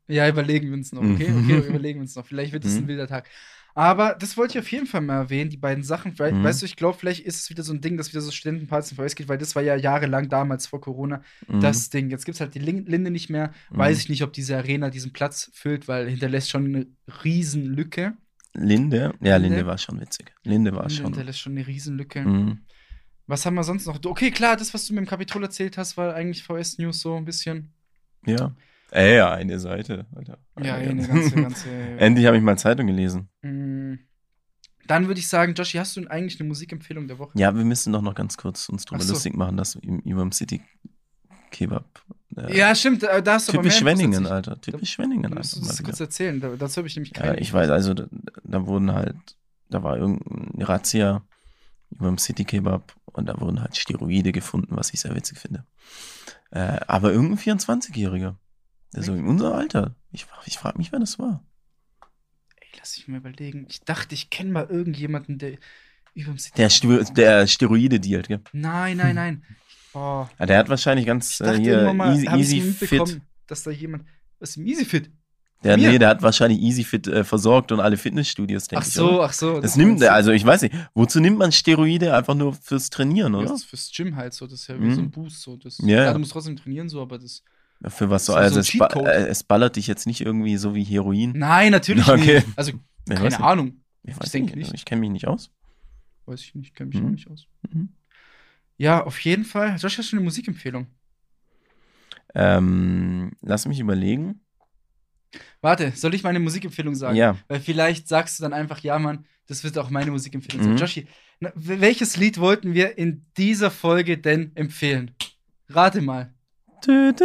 Ja, überlegen wir uns noch, okay? Okay, überlegen wir uns noch. Vielleicht wird es ein Mhm. wilder Tag. Aber das wollte ich auf jeden Fall mal erwähnen, die beiden Sachen. Vielleicht, Mhm. Weißt du, ich glaube, vielleicht ist es wieder so ein Ding, dass wieder so Studentenpartys in VS geht, weil das war ja jahrelang damals vor Corona Mhm. das Ding. Jetzt gibt es halt die Lin- Linde nicht mehr. Mhm. Weiß ich nicht, ob diese Arena diesen Platz füllt, weil hinterlässt schon eine Riesenlücke. Linde? Ja, Linde, Linde? war schon witzig. Linde war Linde schon. hinterlässt schon eine Riesenlücke. Mhm. Was haben wir sonst noch? Okay, klar, das, was du mit dem Kapitol erzählt hast, war eigentlich VS-News so ein bisschen. Ja. Ey, ja, eine Seite, Alter. Ja, Eine ganze, ganze. Endlich habe ich mal Zeitung gelesen. Mm. Dann würde ich sagen, Joshi, hast du eigentlich eine Musikempfehlung der Woche? Ja, wir müssen doch noch ganz kurz uns drüber so. lustig machen, dass im, über dem City Kebab. äh, Ja, stimmt, äh, da hast du typisch Schwenningen, Alter. Typisch Schwenningen, ich. Musst du Alter. das kurz erzählen? Da, dazu habe ich nämlich Ja, keine. ich weiß, also da, da wurden halt, da war irgendeine Razzia über dem City Kebab und da wurden halt Steroide gefunden, was ich sehr witzig finde. Äh, aber irgendein 24-Jähriger. Also in unser Alter. Ich, ich frage mich, wer das war. Ey, lass mich mal überlegen. Ich dachte, ich kenne mal irgendjemanden, der über dem. Der, Stu der Steroide dealt, gell? Nein, nein, nein. Oh, Ja, der hat wahrscheinlich ich ganz dachte äh, hier mal, easy, easy fit. dass da jemand. Was ist im Easy Fit? Der, mir? nee, der hat wahrscheinlich easy fit äh, versorgt und alle Fitnessstudios, denke Ach ich. so, oder? ach so. Das nimmt meinst er, also ich weiß nicht, wozu nimmt man Steroide einfach nur fürs Trainieren, Ja, oder? das ist fürs Gym halt so. Das ist ja wie Mhm. so ein Boost. So. Das, Ja, ja, ja. du musst trotzdem trainieren, so, aber das. Für was so, So- so also ein es, ba äh, es ballert dich jetzt nicht irgendwie so wie Heroin. Nein, natürlich Okay. nicht. Also, Ich keine. Ahnung. Ich Ich denke nicht, ich kenne mich nicht aus. Weiß ich nicht, kenne mich Mhm. auch nicht aus. Mhm. Ja, auf jeden Fall. Josh, hast du eine Musikempfehlung? Ähm, lass mich überlegen. Warte, soll ich meine Musikempfehlung sagen? Ja. Weil vielleicht sagst du dann einfach, ja, Mann, das wird auch meine Musikempfehlung sein. Mhm. Joshi, na, welches Lied wollten wir in dieser Folge denn empfehlen? Rate mal. Du, du,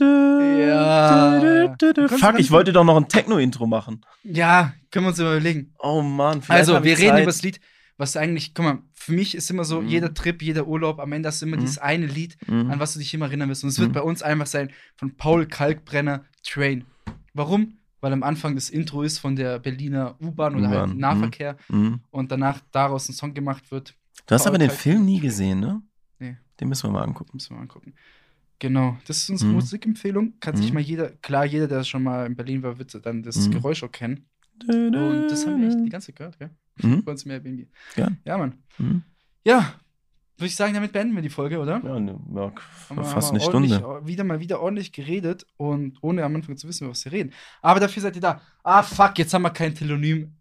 Ja. Fuck, ich wollte doch noch ein Techno-Intro machen. Ja, können wir uns überlegen. Oh Mann, vielleicht Also, wir reden über das Lied, was eigentlich, guck mal, für mich ist immer so, Mhm. jeder Trip, jeder Urlaub, am Ende hast du immer Mhm. dieses eine Lied, Mhm. an was du dich immer erinnern wirst. Und es wird Mhm. bei uns einfach sein von Paul Kalkbrenner Train. Warum? Weil am Anfang das Intro ist von der Berliner U-Bahn oder halt Nahverkehr Mhm. und danach daraus ein Song gemacht wird. Du hast Paul aber den Kalkbrenner Film nie gesehen, ne? Nee. Den müssen wir mal angucken. Müssen wir mal angucken. Genau, das ist unsere Mhm. Musikempfehlung. Kann sich Mhm. mal jeder, klar, jeder, der schon mal in Berlin war, wird dann das Mhm. Geräusch auch kennen. Und das haben wir echt die ganze Zeit gehört, gell? Mhm. Bei uns im Airbnb. Ja. Ja, Mann. Mhm. Ja, würde ich sagen, damit beenden wir die Folge, oder? Ja, ne, ja, Haben fast eine Stunde. Wieder mal wieder ordentlich geredet und ohne am Anfang zu wissen, was wir reden. Aber dafür seid ihr da. Ah, fuck, jetzt haben wir kein Telonym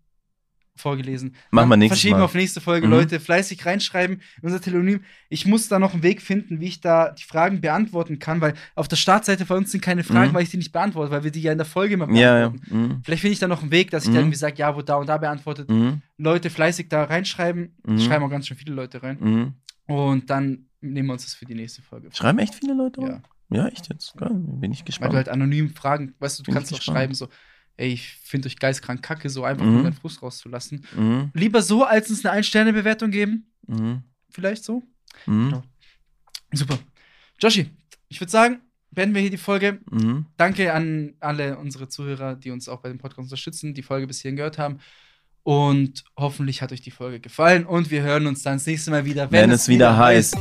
vorgelesen. Machen wir nächstes Verschieben Mal. auf nächste Folge, Mhm. Leute. Fleißig reinschreiben in unser Telonym. Ich muss da noch einen Weg finden, wie ich da die Fragen beantworten kann, weil auf der Startseite von uns sind keine Fragen, Mhm. weil ich die nicht beantworte, weil wir die ja in der Folge immer Ja, ja. beantworten. Mhm. Vielleicht finde ich da noch einen Weg, dass ich Mhm. dann irgendwie sage, ja, wo da und da beantwortet. Mhm. Leute fleißig da reinschreiben. Mhm. Schreiben auch ganz schön viele Leute rein. Mhm. Und dann nehmen wir uns das für die nächste Folge. Schreiben echt viele Leute? Ja. rein? Ja, echt jetzt. Geil. Bin ich Weil gespannt. du halt anonym fragen, weißt du, du Bin kannst gespannt. schreiben, so, ey, ich finde euch geistkrank kacke, so einfach Mhm. nur deinen Frust rauszulassen. Mhm. Lieber so, als uns eine Ein-Sterne-Bewertung geben. Mhm. Vielleicht so. Mhm. Genau. Super. Joshi, ich würde sagen, beenden wir hier die Folge. Mhm. Danke an alle unsere Zuhörer, die uns auch bei dem Podcast unterstützen, die Folge bis hierhin gehört haben. Und hoffentlich hat euch die Folge gefallen. Und wir hören uns dann das nächste Mal wieder, Wenn es wieder heißt.